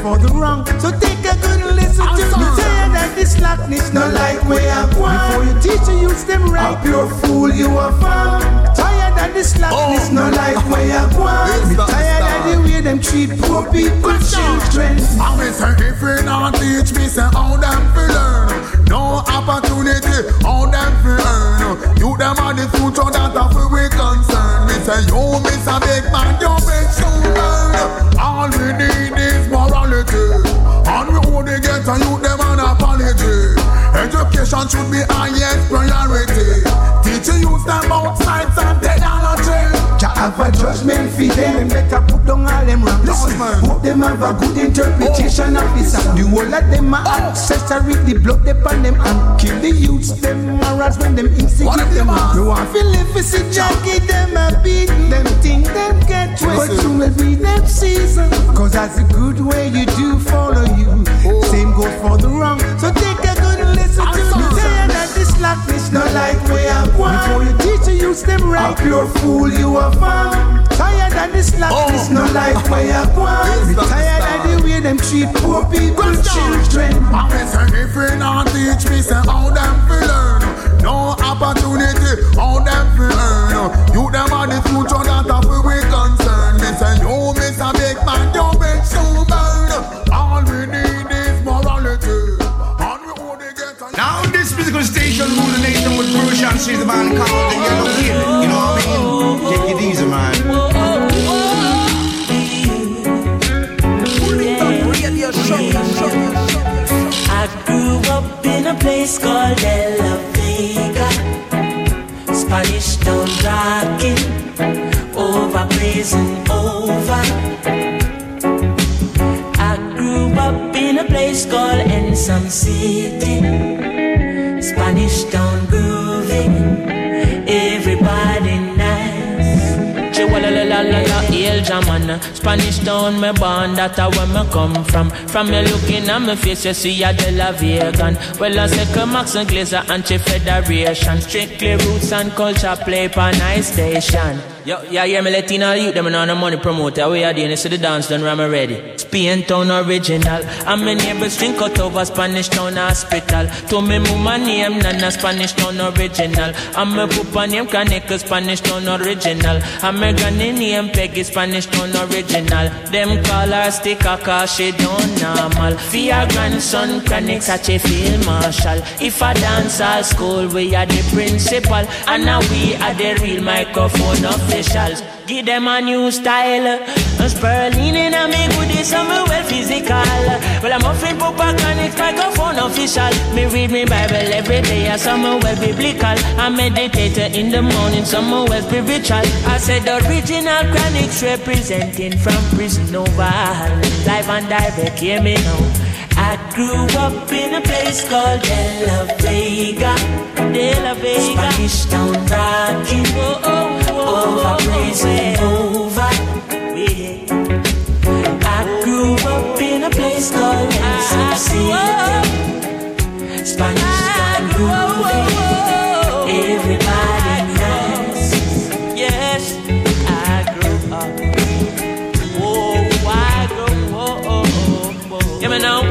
For the wrong. So take a good listen to me. Tired of this slackness, not like where I want. Before you teach the youths them right, pure fool you are found. Tired of this slackness, oh. not like where I want. Me tired of the way them treat poor people, children. I me say if you not teach me, say how them feel learn. No opportunity, how them feel earn. You them are the future that are for we concern. Say you miss a big man, you soon learn. All we need is morality, and we only get a youth them an apology. Education should be highest priority. Teaching youth them about science and technology. Have a judgment for them, them better put down all them wrong. Listen, hope them have a good interpretation of this song. The whole of them are oh. accessory, the blood they on them and kill the youths. Them morals when them insecure them. No one feel if it's a Jackie, them a beat them think them get wet. But soon will be them season. Cause that's a good way you do follow you. Oh. Same goes for the wrong. So take a good listen to me. Tired that this slackness, not like where I want. Before you teach use them right. A pure fool you a fan. Tired of this slackness, oh. no life where you want. Tired of the way them treat poor people, children. I say if you not teach me, say how them feel learn. No opportunity, how them feel earn. You them are the future that are we concern. Me say you miss a big man, you big shoe burn. All we need is morality. Now this musical station rule the nation with Bruce and she's the man called the Yellow place called De La Vega, Spanish Town rocking, over blazing over. I grew up in a place called Ensom City, Spanish Town German Spanish town, me born, that a where me come from. From me looking at me face, you see a De La Vegan Well, I say Max and Glazer, anti-federation Strictly roots and culture, play for nice station Yo, yeah, hear me letting all you them on the money promoter. We are doing this to the dance done ram ready. Spain town original. I'm a neighbors drink out over Spanish town hospital. To me mama name Nana Spanish town original. I'm a papa name Kaneka Spanish town original. I'm a granny name Peggy Spanish town original. Them call her sticker cause she don't normal. Your grandson Kaneka such a field marshal. If I dance at school we are the principal. And now we are the real microphone of Give them a new style. A sperling in a me goodie, some well physical. Well, I'm offering Papa Connect microphone official. Me read me Bible every day, I some well biblical. I meditate in the morning, some well spiritual. I said the original chronics representing from prison over. Live and direct, hear me now. I grew up in a place called De La Vega. De La Vega. Spanish town rocking. Oh, oh, oh, over blazing over. I grew up in a place called City. Spanish. Everybody. Yes, I grew up. Oh, I grew up. Oh, oh, oh. Give me now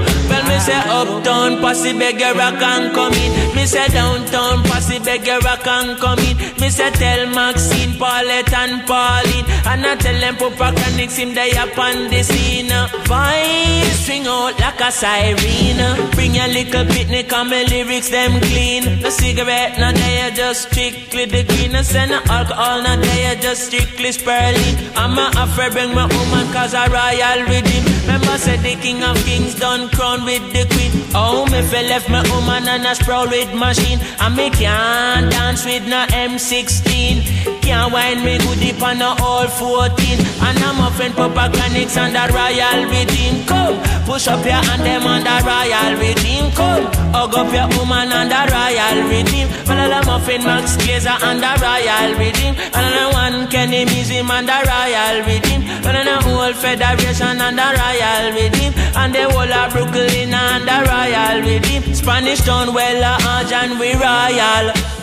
say uptown posse beggar and come in. Me say downtown posse beggar rock and come in. Me say tell Maxine, Paulette and Pauline. And I tell them Papa Chronics him they up on the scene. Voice string out like a siren. Bring a little picnic and my lyrics them clean. No cigarette, no they just strictly the green. No send no alcohol, no they just strictly spurling. I'm a afraid bring my woman cause I royal rhythm. Remember said the king of kings done crown with the queen. Oh, me fell left my woman and a sprawl with machine. And me can't dance with no M16. Can't wind me good deep on no all 14. And I'm a friend Papa Chronics and the royal redeem. Come, push up your hand them on the royal redeem. Come, hug up your woman and the royal redeem. I'm a friend Max Glazer and the royal redeem. I'm one Kenny Museum and the royal redeem. I'm whole federation and the royal redeem. And the whole of Brooklyn and the royal redeem. Spanish town, well, uh, and we royal.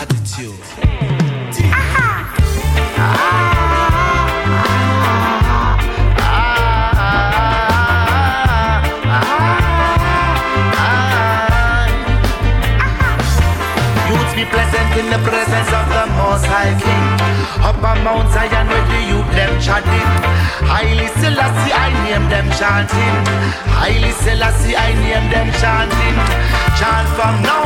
Attitude. Youths be pleasant in the presence of the Most High King. Up on Mount Zion with the youth them chatting. Haile Selassie, I name them chanting. Haile Selassie, I name them chanting. Chant from now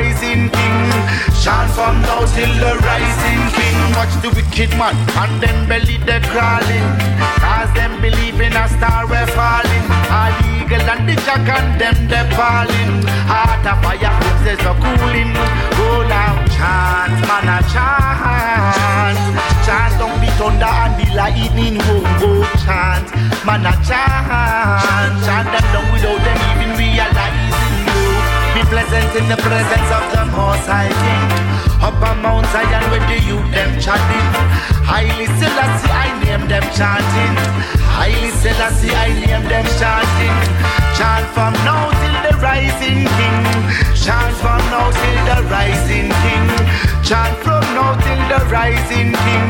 rising king. Chant from now till the rising king. Watch the wicked man and them belly they crawling. Cause them believe in a star we're falling. All eagle and the jack and them they falling. Heart of fire, there's no cooling. Go now, chant, man a chant. Chant on the thunder and the lightning won't go chant. Man a chant, chant them down without them pleasant in the presence of the Most High King. Up on Mount Zion with the youth them chanting. Haile Selassie, I name them chanting. I listen, I name them chanting. Chant from now rising king. Chant from now till the rising king. Chant from now till the rising king.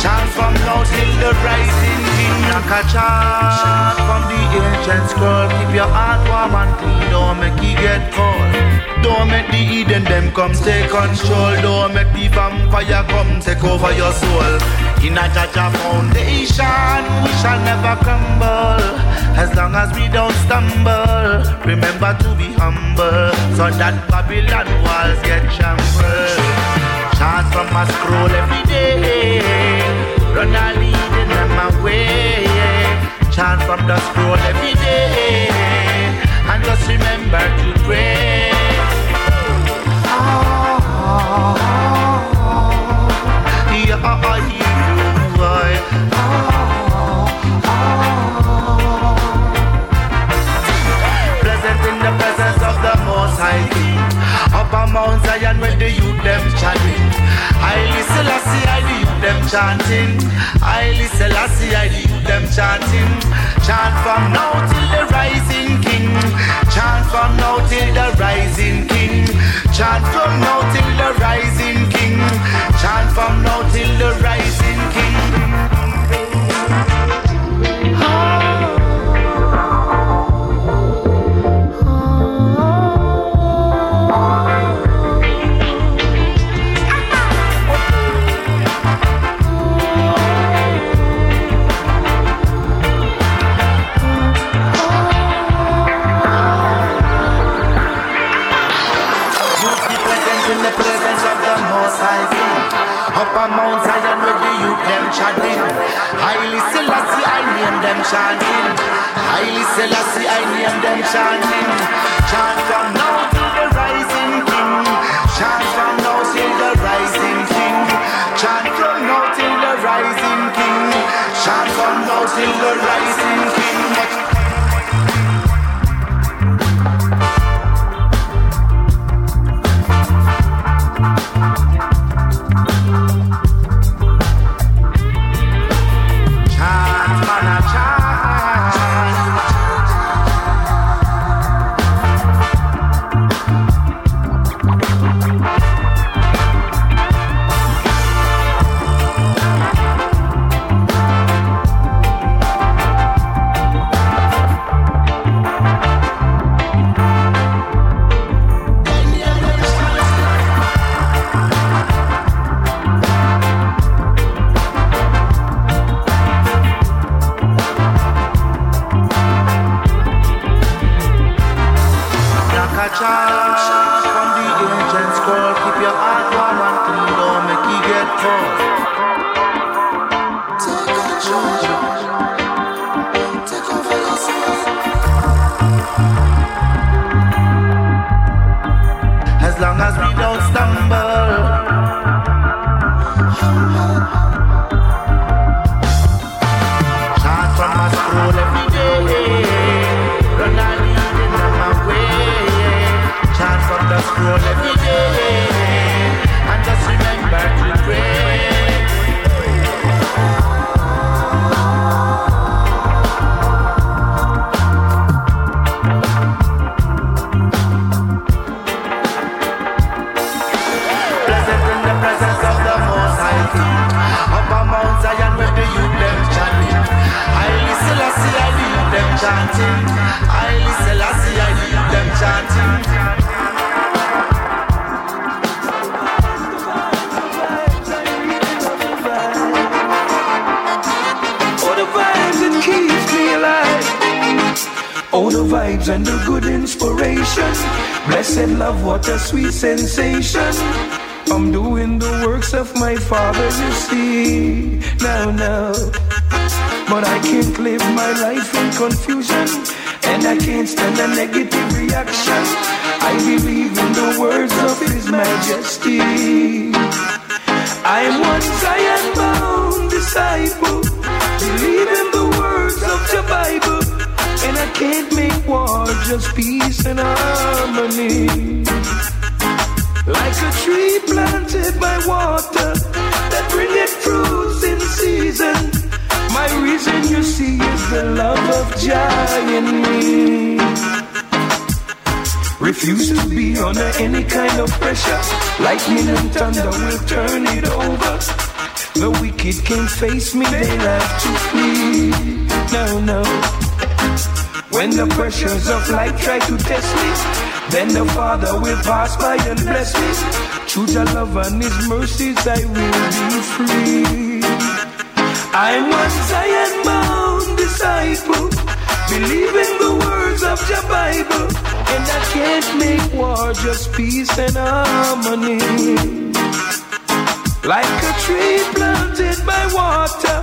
Chant from now till the rising king. Knock a chant from the ancient scroll. Keep your heart warm and clean. Don't make it get cold. Don't make the Eden them come take control. Don't make the vampire come take over your soul. In a Jaja foundation, we shall never crumble. As long as we don't stumble, remember to be humble, so that Babylon walls get trampled. Chant from a scroll every day, run a leading them away. Chant from the scroll every day, and just remember to pray. Ah, ah, ah, ah. yeah, Present in The chanting. Haile Selassie, I the youth them chanting. I the them chanting. Chant from now till the rising King. Chant from now till the rising King. Chant from now till the rising King. Chant from now till the rising King. Chanting. Haile Selassie, I name them chanting. Chant from now till the rising King. Chant from now till the rising King. Chant from now till the rising King. Chant from now till the rising King. Chant from the ancient scroll. Keep your heart warm and clean. Don't make it get cold. As long as we don't chanting. Haile Selassie, I the youth them chanting. The vibes that keeps me alive. Oh, the vibes and the good inspiration. Blessed love, what a sweet sensation. I'm doing the works of my Father, you see. Now, now. But I can't live my life in confusion. And I can't stand a negative reaction. I believe in the words of His Majesty. I'm one Zion bound disciple. Believe in the words of your Bible. And I can't make war, just peace and harmony. Like a tree planted by water that bringeth fruits in season. My reason you see is the love of Jah in me. Refuse to be under any kind of pressure. Lightning and thunder will turn it over. The wicked can't face me, they have to flee. No, no. When the pressures of life try to test me, then the Father will pass by and bless me. Through the love and His mercies, I will be free. I'm one Zion bound disciple, believing the words of the Bible, and I can't make war, just peace and harmony. Like a tree planted by water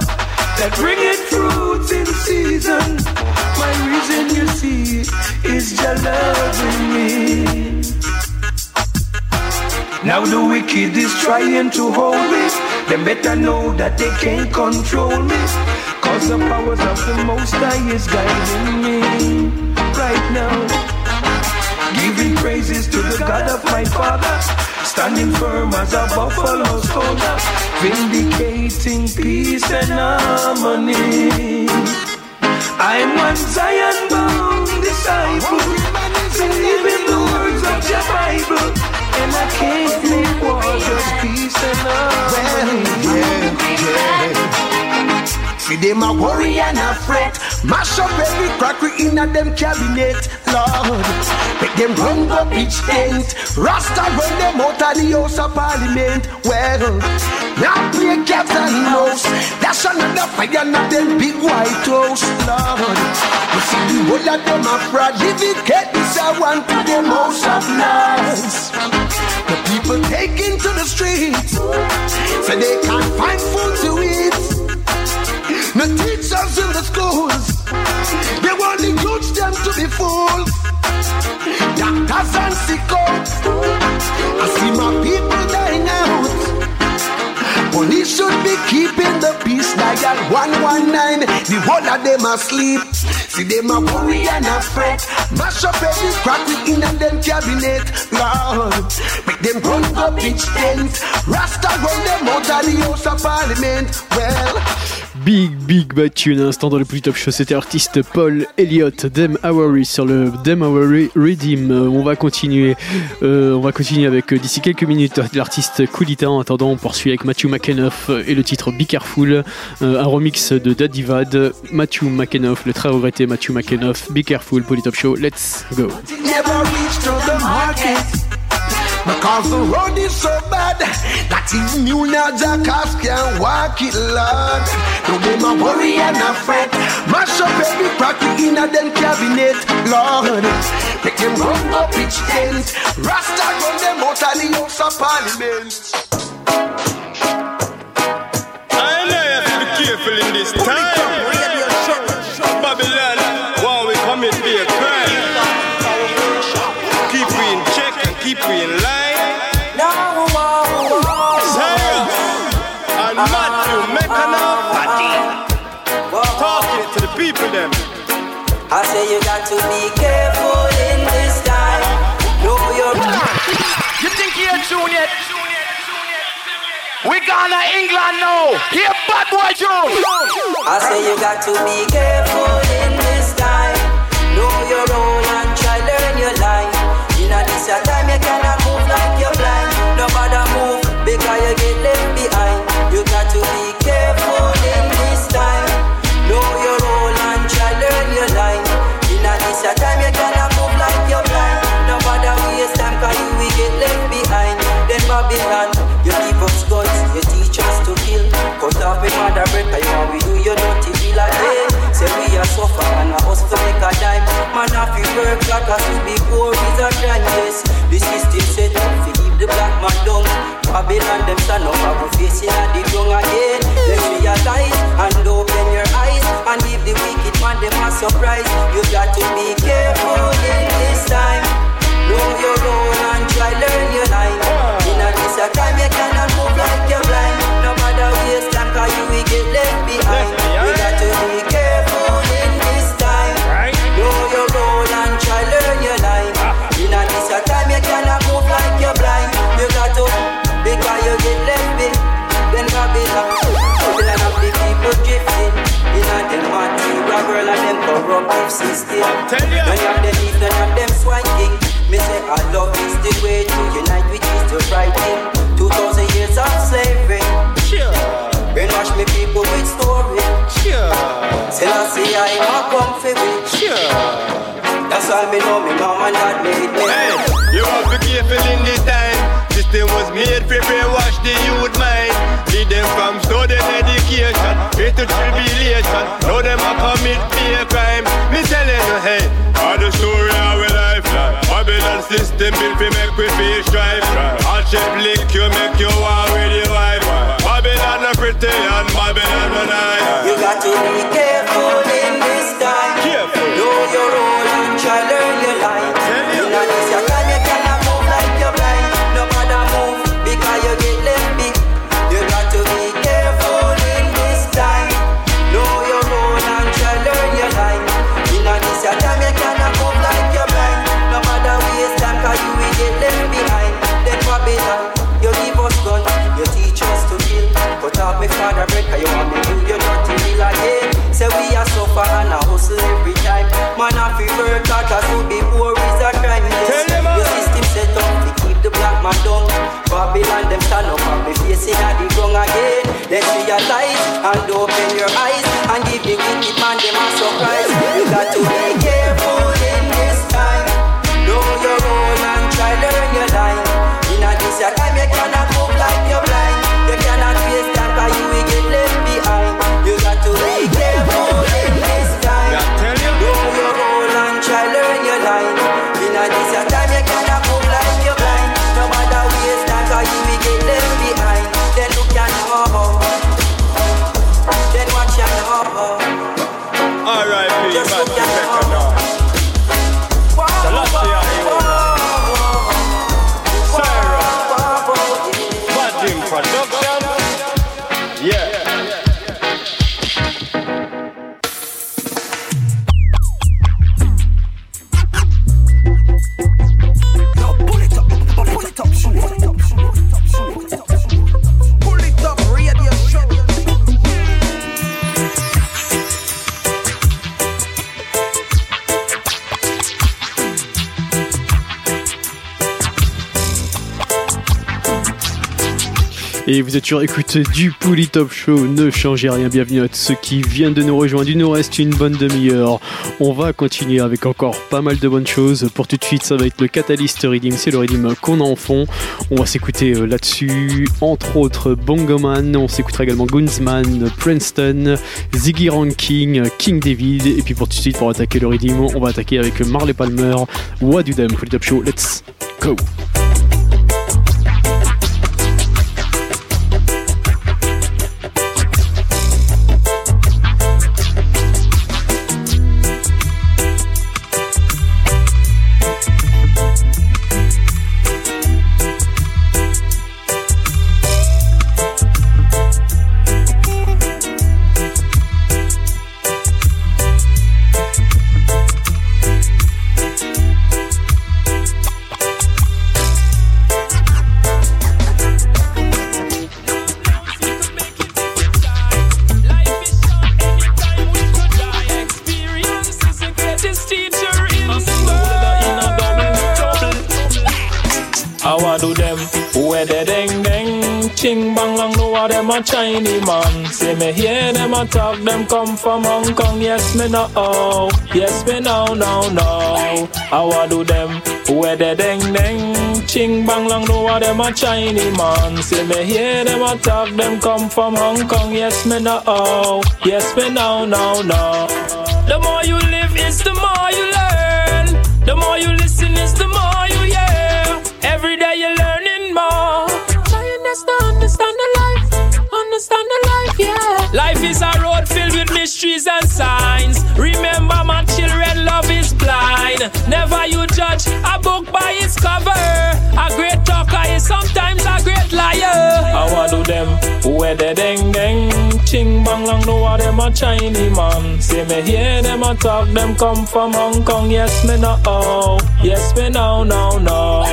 that bringeth fruits in season. My reason, you see, is your love in me. Now the wicked is trying to hold me. They better know that they can't control me. Cause the powers of the Most High is guiding me right now. Giving praises to the God of my father. Standing firm as a buffalo soldier. Vindicating peace and harmony. I'm one Zion bound disciple. Believing the words of your Bible. And I can't war, just peace and harmony. yeah, yeah. See them a worry and a fret. Mash up every crockery in a them cabinet Lord. Make them run up each tent. Rasta run them out of the house of parliament Well. Now play cats and mouse. That's another fire not them big white house Lord. You see the whole of them a fraud. Living cat this a one to them house of nice The people taking to the streets. So they can't find food to eat no teachers in the schools, they want the youth them to be fools. Doctors and sickos, I see my people dying out. Police should be keeping the peace dial 119. The whole of them asleep. See them a worry and a fret. Mash up every crack in and them cabinet. Lord, make them run up each tent. Rasta run them out of the house of parliament. Well, Big Big Battu, un instant dans le plus top show, c'était l'artiste Paul Elliott, Dem Howery sur le Dem Howery Redeem. On va continuer, euh, on va continuer avec euh, d'ici quelques minutes l'artiste Coolita. En attendant, on poursuit avec Matthew McEnough et le titre Be Careful, euh, un remix de Daddy Vad, Matthew McEnough, le très regretté Matthew McEnough, Be Careful, Polytop Show, let's go. Because the road is so bad that even you now jackass can walk it. No them a worry and a fret. Mash up every crack in a them cabinet, Lord. Make them run up each tent. Rasta run them out of the house of parliament. I know you have to be careful in this time. I say you got to be careful in this time. Know your. You think you're tune yet? We gonna England now. Here, bad boy June. I say you got to be careful in this time. Know your role and try learn your line. In a this time you cannot a us to make a dime. Man, if you work like us, we be poor is a crime, yes. The system set up to keep the black man down. Babylon, them stand up, our facing at the young again. Let's realize and open your eyes and give the wicked man them a surprise. You got to be careful in this time. Know your role and try learn your line. In a this time you cannot move like you're blind. No matter waste time, cause you will get left behind. Corruptive system. None of them leave, none of them swine king. Me say I love is the way to unite, which is the right thing. Two thousand years of slavery. Sure. Brainwash me people with story. Sure. Still I see I am comfy with. Sure. That's why me know me mom and dad made me. Hey, you have to be careful in this time. System was made for brainwash the youth mind. Lead them from study education into tribulation. Now them a commit fear crime. System built to and open your eyes and give the wicked man them a surprise. You got to be careful Et vous êtes sur écoute du Pouli Top Show, ne changez rien, bienvenue à ceux qui viennent de nous rejoindre, il nous reste une bonne demi-heure. On va continuer avec encore pas mal de bonnes choses. Pour tout de suite, ça va être le Catalyst Redeem, c'est le Redeem qu'on a en fond. On va s'écouter euh, là-dessus, entre autres Bongoman, on s'écoutera également Gunsman, Princeton, Ziggy Ranking, King David. Et puis pour tout de suite, pour attaquer le Redeem, on va attaquer avec Marley Palmer, What Do Them, Pouli Top Show, let's go! Them a Chinese man. Say me hear them a talk. Them come from Hong Kong. Yes me know. Yes me know no no I want do them? Where they ding ding ching bang long. Know what them a Chinese man? Say me hear them a talk. Them come from Hong Kong. Yes me know. Yes me know no no The more you live is the more do them? Where the ding ding? Ching bang long, no what them a Chinese man. See me hear them a talk, them come from Hong Kong. Yes, me know. Yes, me know, no, no.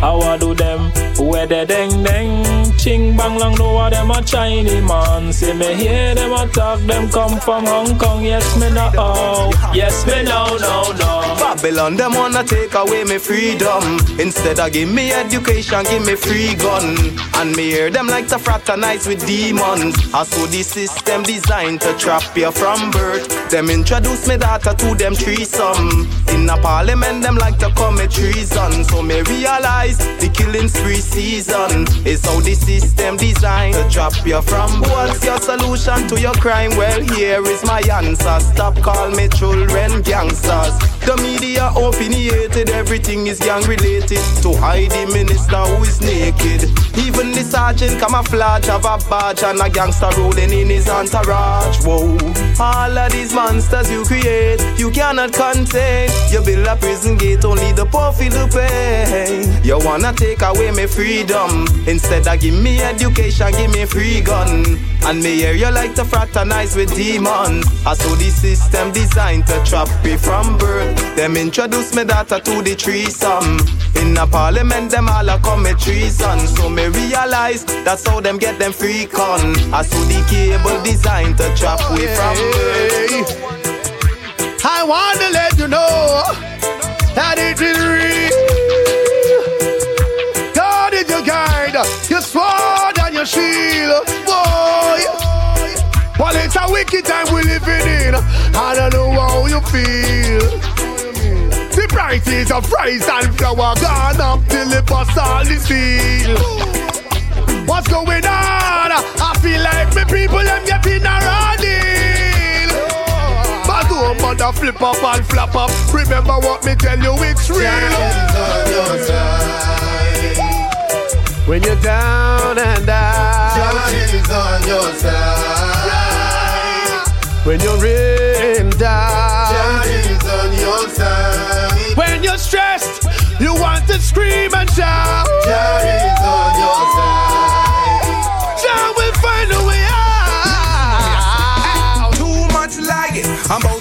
How I do them? Where the ding ding? Ching bang long, no what them a Chinese man. See me hear them a talk, them come from Hong Kong. Yes, me know. Yes, me know, no, no. Babylon, them wanna take away me freedom. Instead of give me education, give me free gun. And me hear them like to fraternize with demons. Ah, I saw the system designed to trap you from birth. Them introduce me daughter to them threesome. In a parliament, them like to commit treason. So me realize the killing spree season is how the system designed to trap you from. What's your solution to your crime? Well, here is my answer. Stop call me children gangsters. The media opinionated, everything is gang related. To hide the minister who is naked. Even the sergeant camouflage have a badge and a gangster rolling in his entourage. Whoa, all of these monsters you create, you cannot contain. You build a prison gate, only the poor feel the pain. You wanna take away my freedom. Instead of give me education, give me free gun. And me hear you like to fraternize with demons. I saw the system designed to trap me from birth. Them introduce me daughter to the threesome. In a parliament, them all a commit treason. So me realize that's how them get them free con. I saw the cable designed to trap me from birth. I want to let you know that it is real. Shield, boy. Well, it's a wicked time we're living in. I don't know how you feel. The prices of rice and flour gone up till it bust all the steel. What's going on? I feel like my people them getting a raw deal. But don't bother flip up and flap up. Remember what me tell you, it's real. When you're down and out, God is on your side. when you're in doubt, God is on your side. when you're stressed, you want to scream and shout. God is on your side.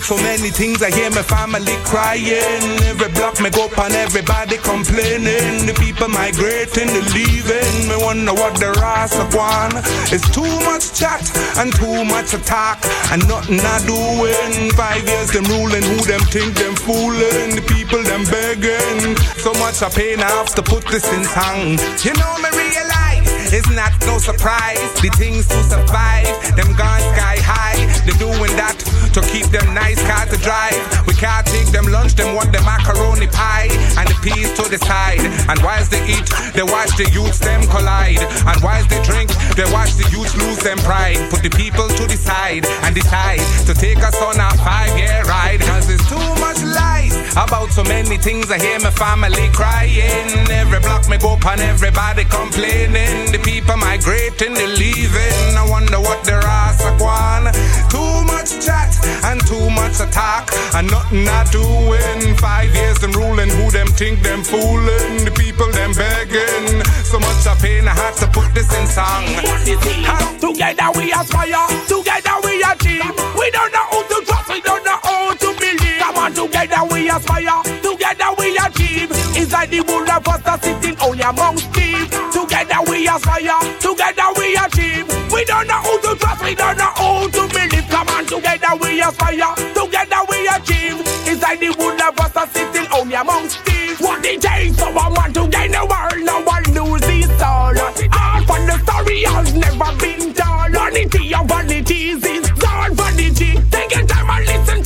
So many things. I hear my family crying. Every block me go up and everybody complaining. The people migrating, they leaving. Me wonder what the of one. It's too much chat and too much talk and nothing I doing. Five years them ruling, who them think them fooling. The people them begging. So much I pain I have to put this in song. You know me realize it's not no surprise. The things to survive, them gone sky high. They doing that to keep them nice cars to drive. We can't take them lunch, them want the macaroni pie and the peas to the side. And whilst they eat, they watch the youths them collide. And whilst they drink, they watch the youths lose them pride. Put the people to the side and decide to take us on a five-year ride. Cause it's too much lies about so many things. I hear my family crying. Every block me go up and everybody complaining. The people migrating, they leaving. I wonder what their ass are. Too much chat and too much talk and nothing not doing. Five years them ruling, who them think them fooling? The people them begging. So much of pain I had to put this in song. Together we aspire, together we achieve. We don't know aspire, together we achieve. It's like the wool of us are sitting only amongst thieves. Together we aspire, together we achieve. We don't know who to trust, we don't know who to believe. Come on, together we aspire, together we achieve. It's like the wool of us are sitting only amongst thieves. What the days so I want to gain the world, no one lose his soul. All for the story has never been told. Vanity of vanities is all vanity. Take your time and listen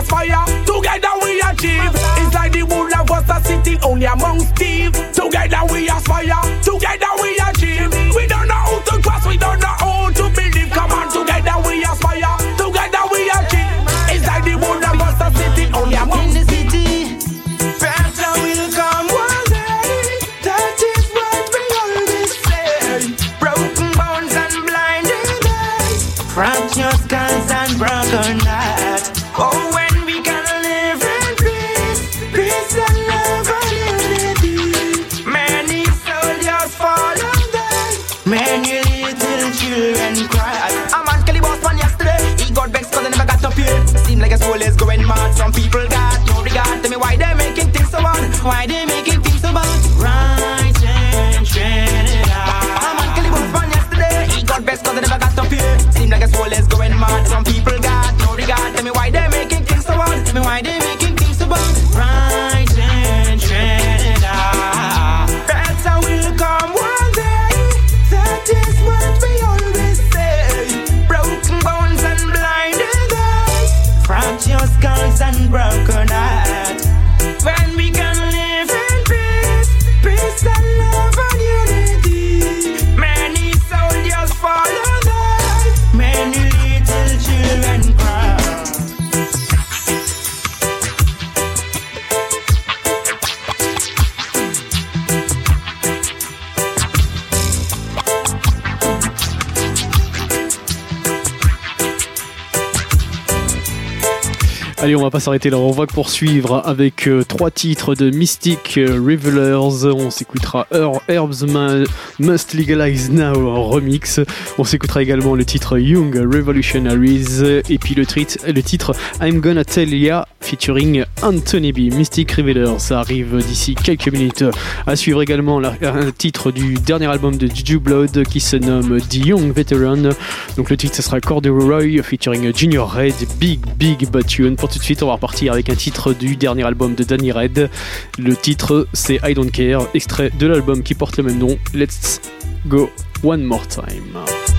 aspire. Together we achieve. It's like the wool of us are sitting only amongst thieves. Together we aspire. Together we Allez, on va pas s'arrêter là, on va poursuivre avec euh, trois titres de Mystic euh, Revelers. On s'écoutera Her Herbs Must Legalize Now remix. On s'écoutera également le titre Young Revolutionaries et puis le, le titre I'm Gonna Tell Ya featuring Anthony B. Mystic Revelers, ça arrive d'ici quelques minutes. À suivre également un titre du dernier album de Juju Blood qui se nomme The Young Veteran. Donc le titre, ce sera Corduroy featuring Junior Red, Big Big But de suite, on va repartir avec un titre du dernier album de Danny Red. Le titre, c'est I Don't Care, extrait de l'album qui porte le même nom, Let's Go One More Time.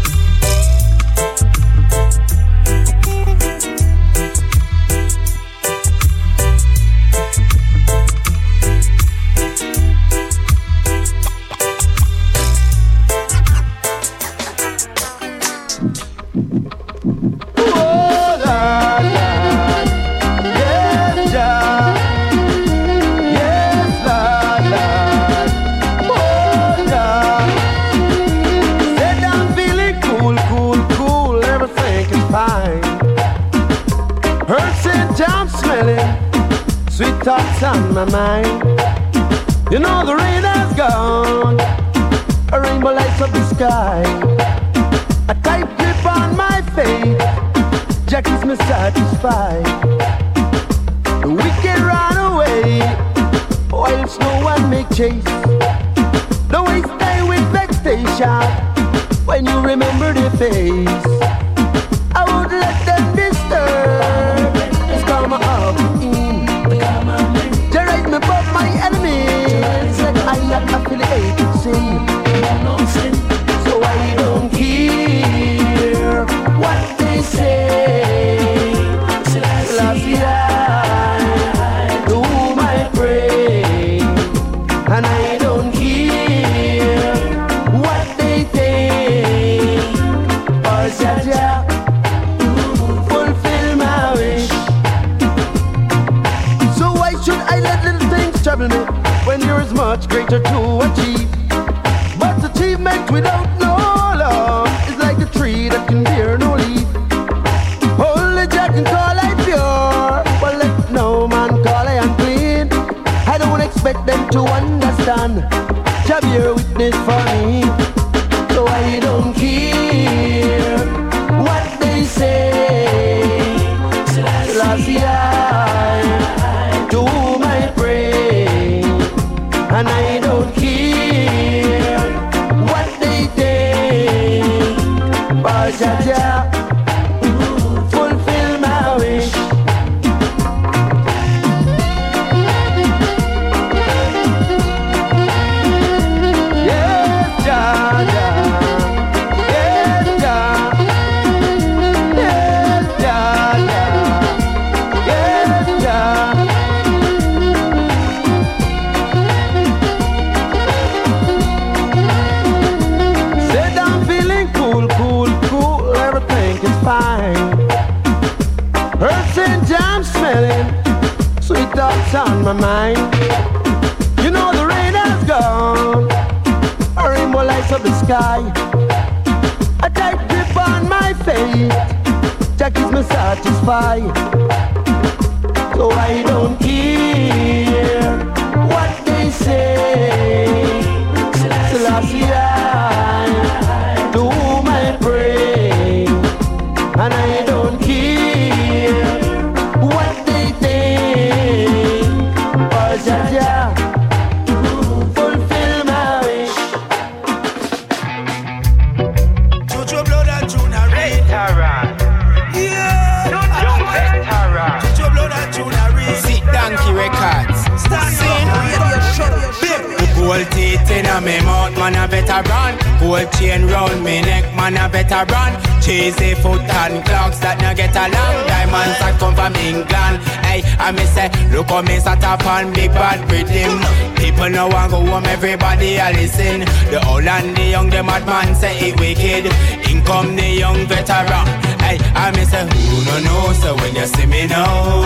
England. Hey, I me say, look how me sat up on big bad rhythm. People no want go home, everybody a listen. The old and the young, the mad man say it wicked. In come the young veteran. Hey, I me say, who no know? So when you see me now,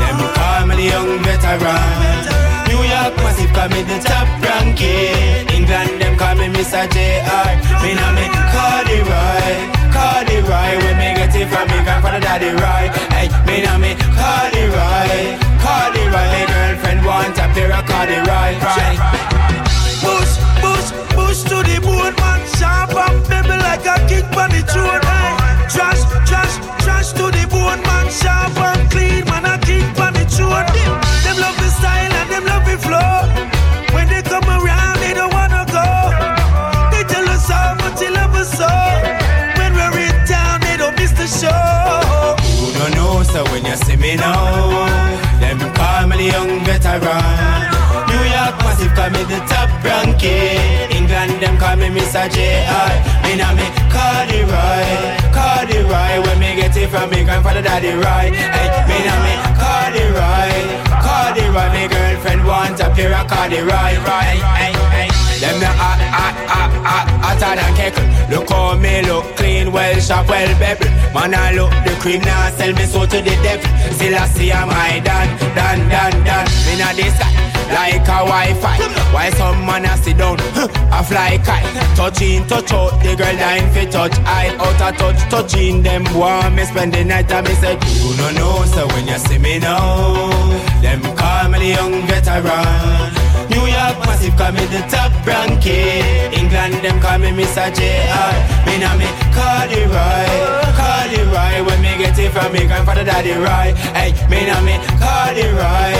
them call me the young veteran. New York massive call me the top ranking. England them call me Mr. JR. Me now me Cardi Roy, Cardi Roy. When me get it from me grandfather daddy right. Hey, me now me Cardi Roy, Cardi Roy. My girlfriend want a pair of Cardi Roy. Right. right. Push, push, push to the bone, man. Sharp and baby like a kick on the throne. Aye. Trash, trash, trash to the bone, man. Sharp and clean, call me the top ranking. England them call me Mr. JR. Me now me Cardi Roy, Cardi Roy. When me get it from me grandfather daddy Roy. Hey, me now me Cardi Roy, Cardi Roy. Me girlfriend want a pair of Cardi Roy. Right, hey, hey. Them the hot, hot, hot, hot, hotter than kettle. Look how me look clean, well sharp, well bevel. Man, I look the cream now, sell me so to the devil. Still I see I'm high, dan, dan, dan, dan. Me not this guy, like a Wi-Fi. Why some man a sit down, a fly kite. Touch in, touch out, the girl dying fi touch. I out a touch, touching them. Want me spend the night and me say, you no know. So when you see me now, them call me the young veteran. New York massive call me the top ranking. England them call me Mr. JR. Me now me Cardi Roy, Cardi Roy. When me get it from me grandfather daddy Roy. Hey, me now me Cardi Roy,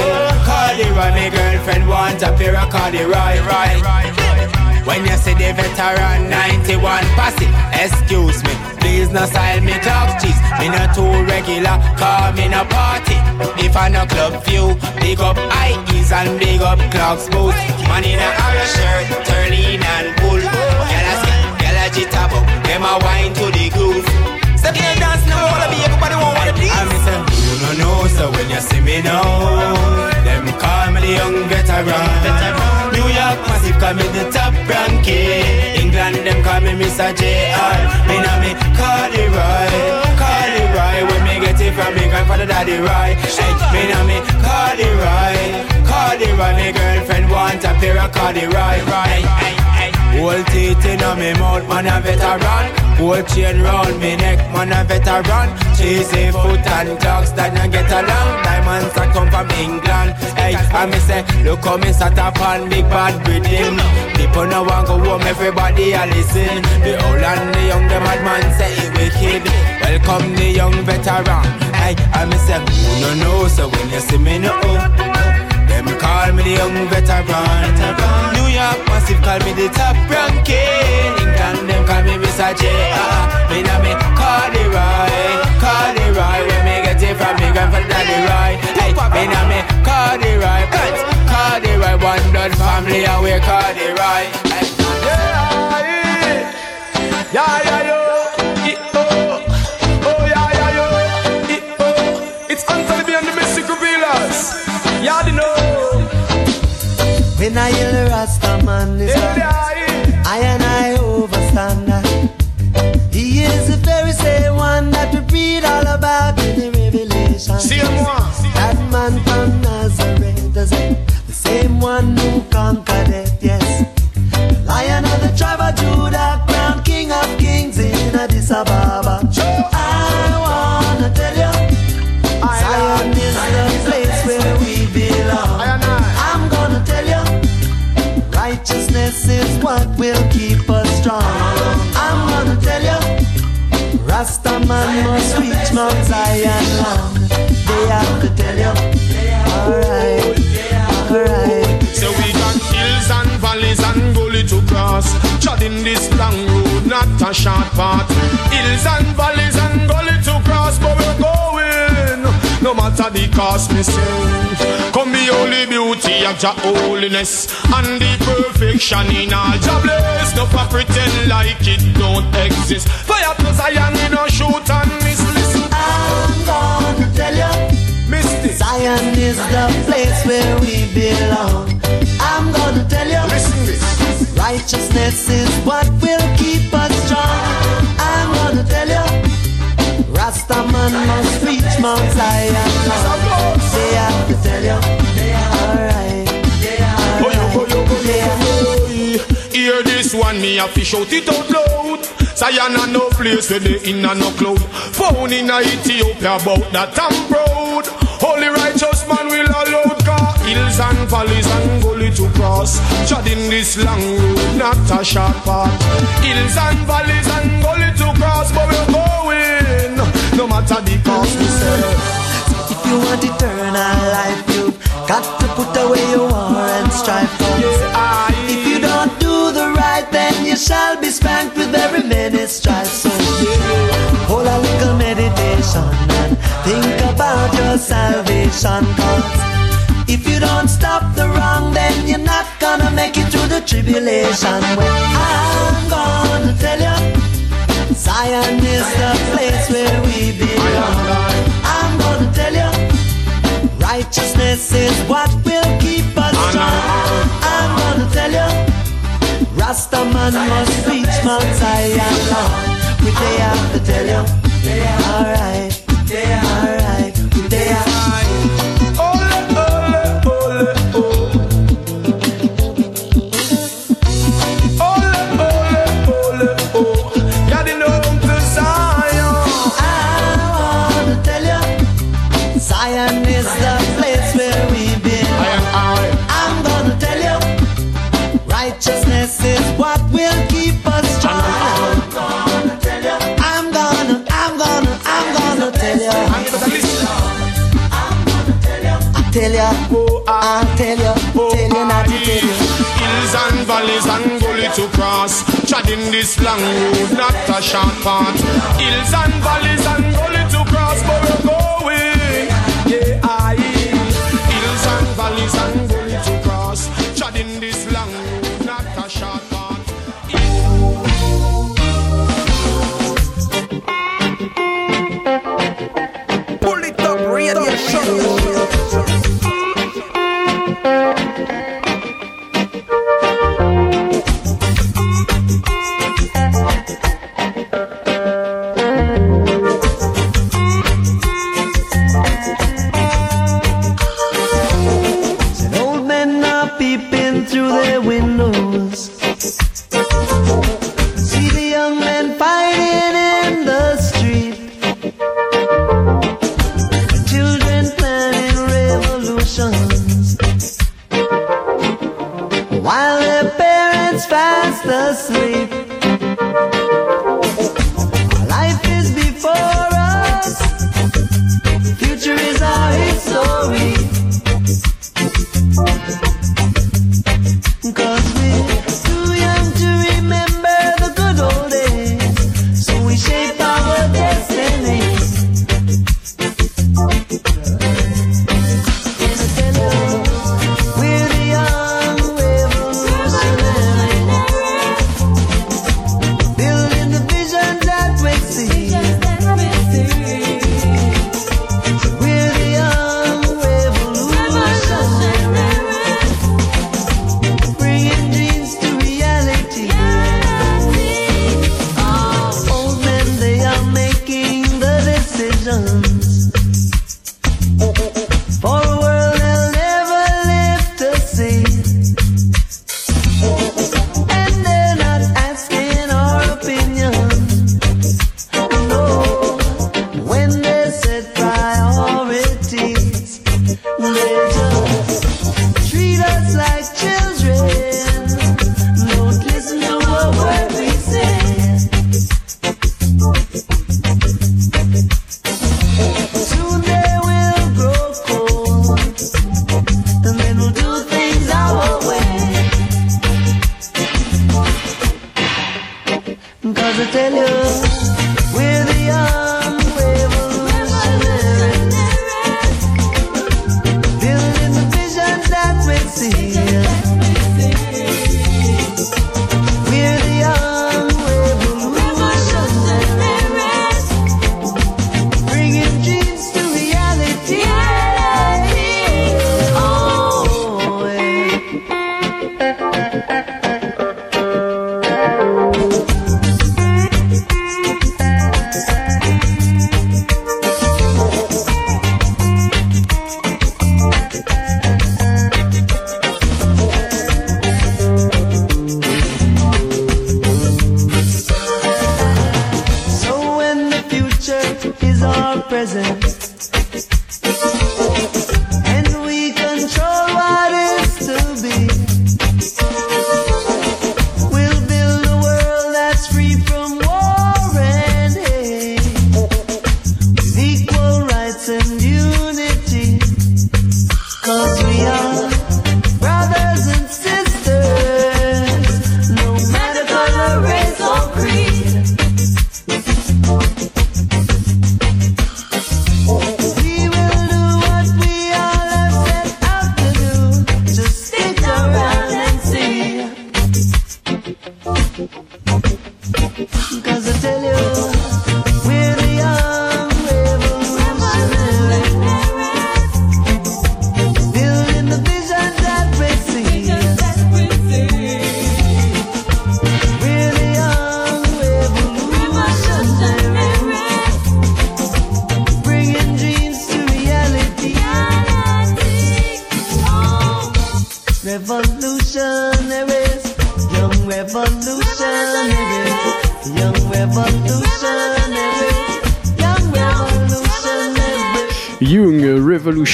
Cardi Roy. Me girlfriend want a pair of Cardi Roy, right? right. When you see the veteran 91 posse, excuse me, please no style me clock cheese. Me no too regular, call me no party. If I no club view, big up IEs and big up clocks boost. Man in a arrow shirt, turning and bull. Gyal a skip, gyal a jitterbug, them a wine to the groove. Step in and dance now, wanna be everybody want wanna please. I me say, you no know, so when you see me now, them call me the young veteran. New York massive call me the top ranking. England them call me Mr. JR. Me now me Cardi Roy, Cardi Roy. When me get it from me grandfather daddy Roy. Hey, me now me Cardi Roy, Cardi Roy. My girlfriend want a pair of Cardi Roy, right? Hey, hey. Whole teeth in me mouth, man a veteran. Whole chain round me neck, man a veteran. Cheesy foot and clocks that no get along. Diamonds that come from England. Hey, I me say, look how me sat up on big bad rhythm. People no want go home, everybody a listen. The old and the young, the mad man say it wicked. Welcome the young veteran. Hey, I me say, who no know? So when you see me no. Them call me the young veteran. New York massive call me the top ranking. England them call me Mr. J.R. Me now me Cardi Roy, Cardi Roy. When me get it from me grandfather Daddy Roy. Hey, me now me Cardi Roy, Cardi Roy. One blood family and we Cardi Roy. Hey. Yeah, yeah, yo. Eh, man is right, must reach Mount Zion long. They have to tell you, alright, alright. So we got hills and valleys and gully to cross. Treading this long road, not a short path. Hills and valleys and gully to cross, but we're going. No matter the cost, me say. Come the holy beauty of Jah holiness and the perfection in all Jah bless. No for pretend like it don't exist. Fire to Zion, we no shoot and miss. Listen, I'm gonna tell you. Zion is the place where we belong. I'm gonna tell you. Listen this. Righteousness is what will keep us strong. I'm gonna tell you. Rastaman must reach Mount Zion. They have to tell you. Alright. Oh, oh, oh, Hear this one, me have to shout it out loud. Zion a no place where they in a no cloud. Found in a Ethiopia about that I'm proud. Holy righteous man will allow car hills and valleys and gully to cross. Treading this long road, not a short path. Hills and valleys and gully to cross, but going. The cost, we say. If you want eternal life, you've got to put away your war and strife. If you don't do the right, then you shall be spanked with very many stripes. So hold a little meditation and think about your salvation. Cause if you don't stop the wrong, then you're not gonna make it through the tribulation. Well, I'm gonna tell you, Zion is the place righteousness is what will keep us strong. I'm gonna tell you, Rastaman must reach Mount Zion. We they have to tell you, alright, alright, Tell you, I tell you, tell you not tell you. Hills and valleys and gully to cross. Treading this long road, not a short path. Hills and valleys and gully to cross, but we're going. Yeah, I. Hills and valleys and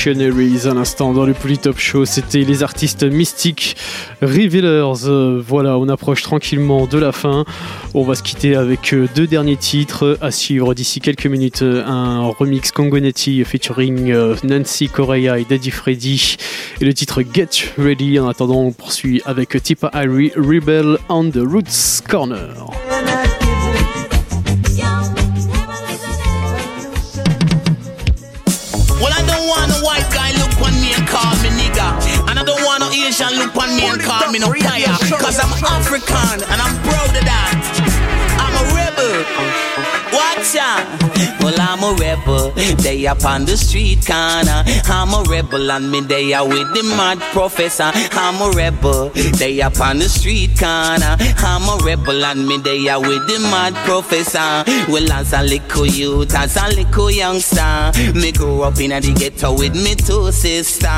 À l'instant dans le Polytop Show, c'était les artistes mystiques Revealers. Euh, voilà, on approche tranquillement de la fin. On va se quitter avec euh, deux derniers titres à suivre d'ici quelques minutes. euh, Un remix Congonetti featuring Nancy Correa et Daddy Freddy et le titre Get Ready. En attendant, on poursuit avec Tipa Irie, Rebel on the Roots Corner. No on me and call me no player. Cause I'm African and I'm proud of that. I'm a rebel. Watch out. Well, I'm a rebel. They up on the street corner. I'm a rebel and me they are with the mad professor. I'm a rebel. They up on the street corner. I'm a rebel and me they are with the mad professor. Well, as a little youth, as a little youngster, me grew up in a the ghetto with me two sister.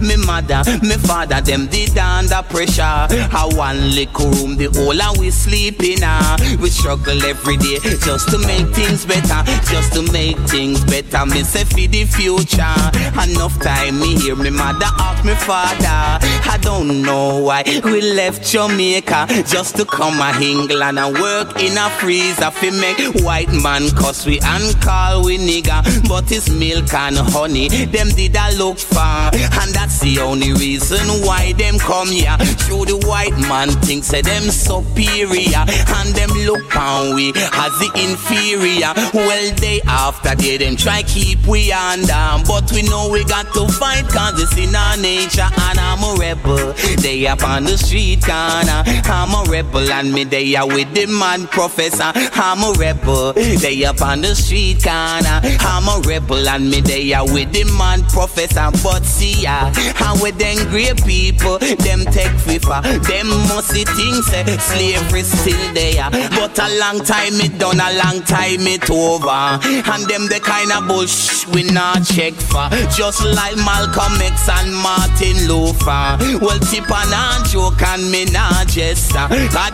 Me mother, me father, them did under pressure. I one little room, the whole and we sleep in. Uh. We struggle every day just to make things better, just to make things better. Me say for the future. Enough time me hear me mother ask me father. I don't know why we left Jamaica just to come a England and work in a freezer fi make white man cuss we and call we nigga. But it's milk and honey them did I look for, and that's the only reason why them come here. Show the white man think say them superior and them look on we as the inferior. Well they after they them try keep we under, but we know we got to fight cause it's in our nature and I'm a rebel. They up on the street corner. I'm a rebel and me they are with the man professor. I'm a rebel. They up on the street corner. I'm a rebel and me they are with the man professor. But see ya, how with them great people, them take FIFA. Them must see things say slavery still there. But a long time it done, a long time it over. And them the kind of bush we not check for. Just like Malcolm X and Martin Luther. Well, tip and a joke and me not jester.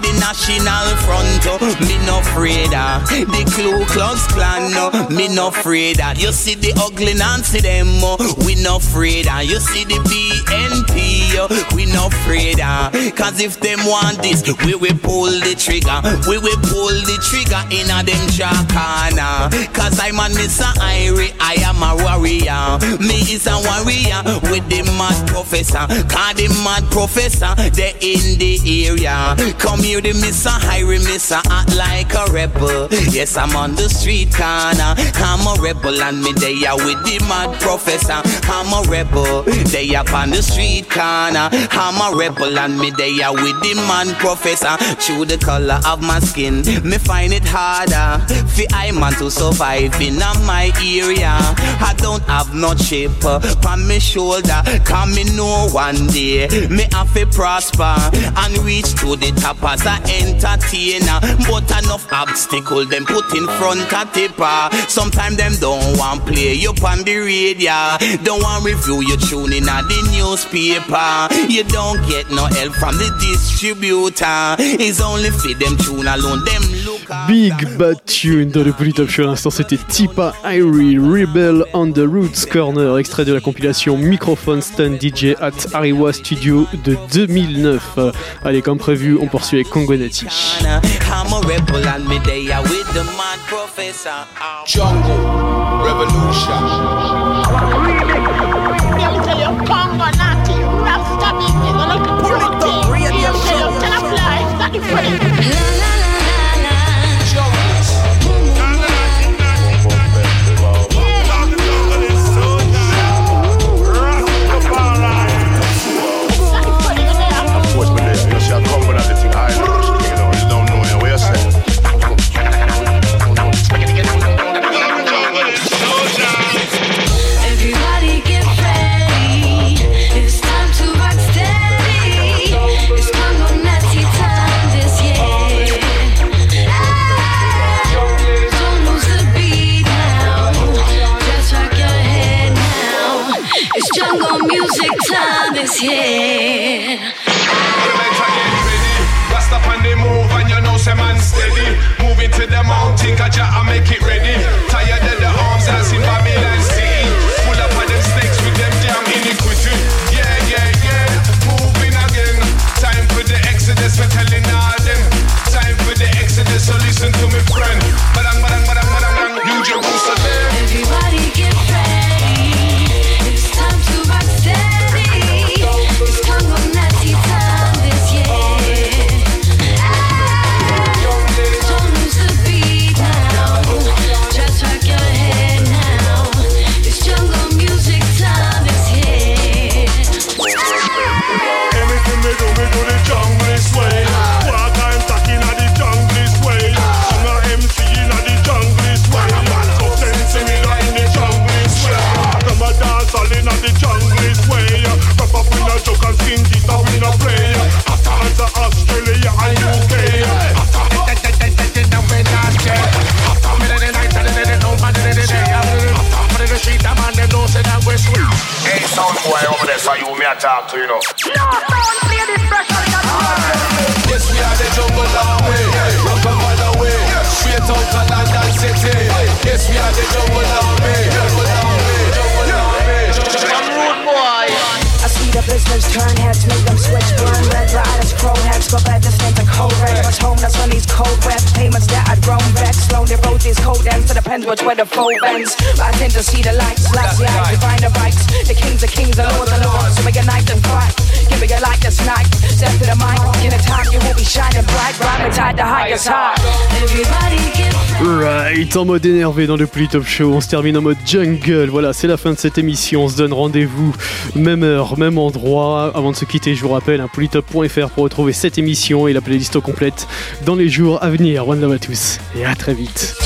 The national front, oh, me no afraid of. The Ku Klux Klan, no, me no afraid of. You see the ugly Nancy them, oh, we no afraid of. You see the BNP, oh, we no afraid of. Cause if them want this, we will pull the trigger. We will pull the trigger in a them jackana. Cause I'm a Mr. Irie, I am a warrior. Me is a warrior with the mad professor. Cause the mad professor, they in the area. Come here, the Mr. Irie, Mr. Act like a rebel. Yes, I'm on the street corner. I'm a rebel and me there with the mad professor. I'm a rebel. They up on the street corner. I'm a rebel and me there with the man professor. Through the color of my skin, me find it harder. For I man to survive in my area. I don't have no chip uh, on my shoulder. Come me know one day me have to prosper and reach to the top as a entertainer. But enough obstacle them put in front of Tippa. Sometimes them don't want play you on the radio. Don't want review you tuning at the newspaper. You don't get no help from the distributor. It's only for them tune alone. Them Big Bad Tune dans le Polytop Show à l'instant c'était Tipa Irie Rebel on the Roots Corner extrait de la compilation Microphone Stand DJ at Ariwa Studio de 2009 Euh, allez comme prévu on poursuit avec Congo Nati. I'm a Rasta on the move and you know man steady Moving to the mountain I make it ready Tired of the arms Babylon City Full up them snakes with them damn iniquity Yeah, yeah, yeah, moving again Time for the exodus for telling all them Time for the exodus so listen to me friend Badang, badang, badang, badang, badang New Jerusalem Everybody get Chuck you the business turn heads, make them switch burn red riders, crow heads, go back to stand the cold red. Was homeless on these cold west payments that I'd grown back. Slowly wrote these cold ends to the pens which were the full bends. I tend to see the lights, lights, the eyes, divine the bikes. The kings, the kings, the lords, the lords. So we unite and fight. Give me a light this night. Step to the mic, in a time you will be shining bright. Rhyming tied the highest high. Everybody get Right, en mode énervé dans le Polytop Show, on se termine en mode jungle. Voilà, c'est la fin de cette émission. On se donne rendez-vous, même heure, même endroit. Avant de se quitter, je vous rappelle, un polytop.fr pour retrouver cette émission et la playlist au complète dans les jours à venir. One love à tous et à très vite.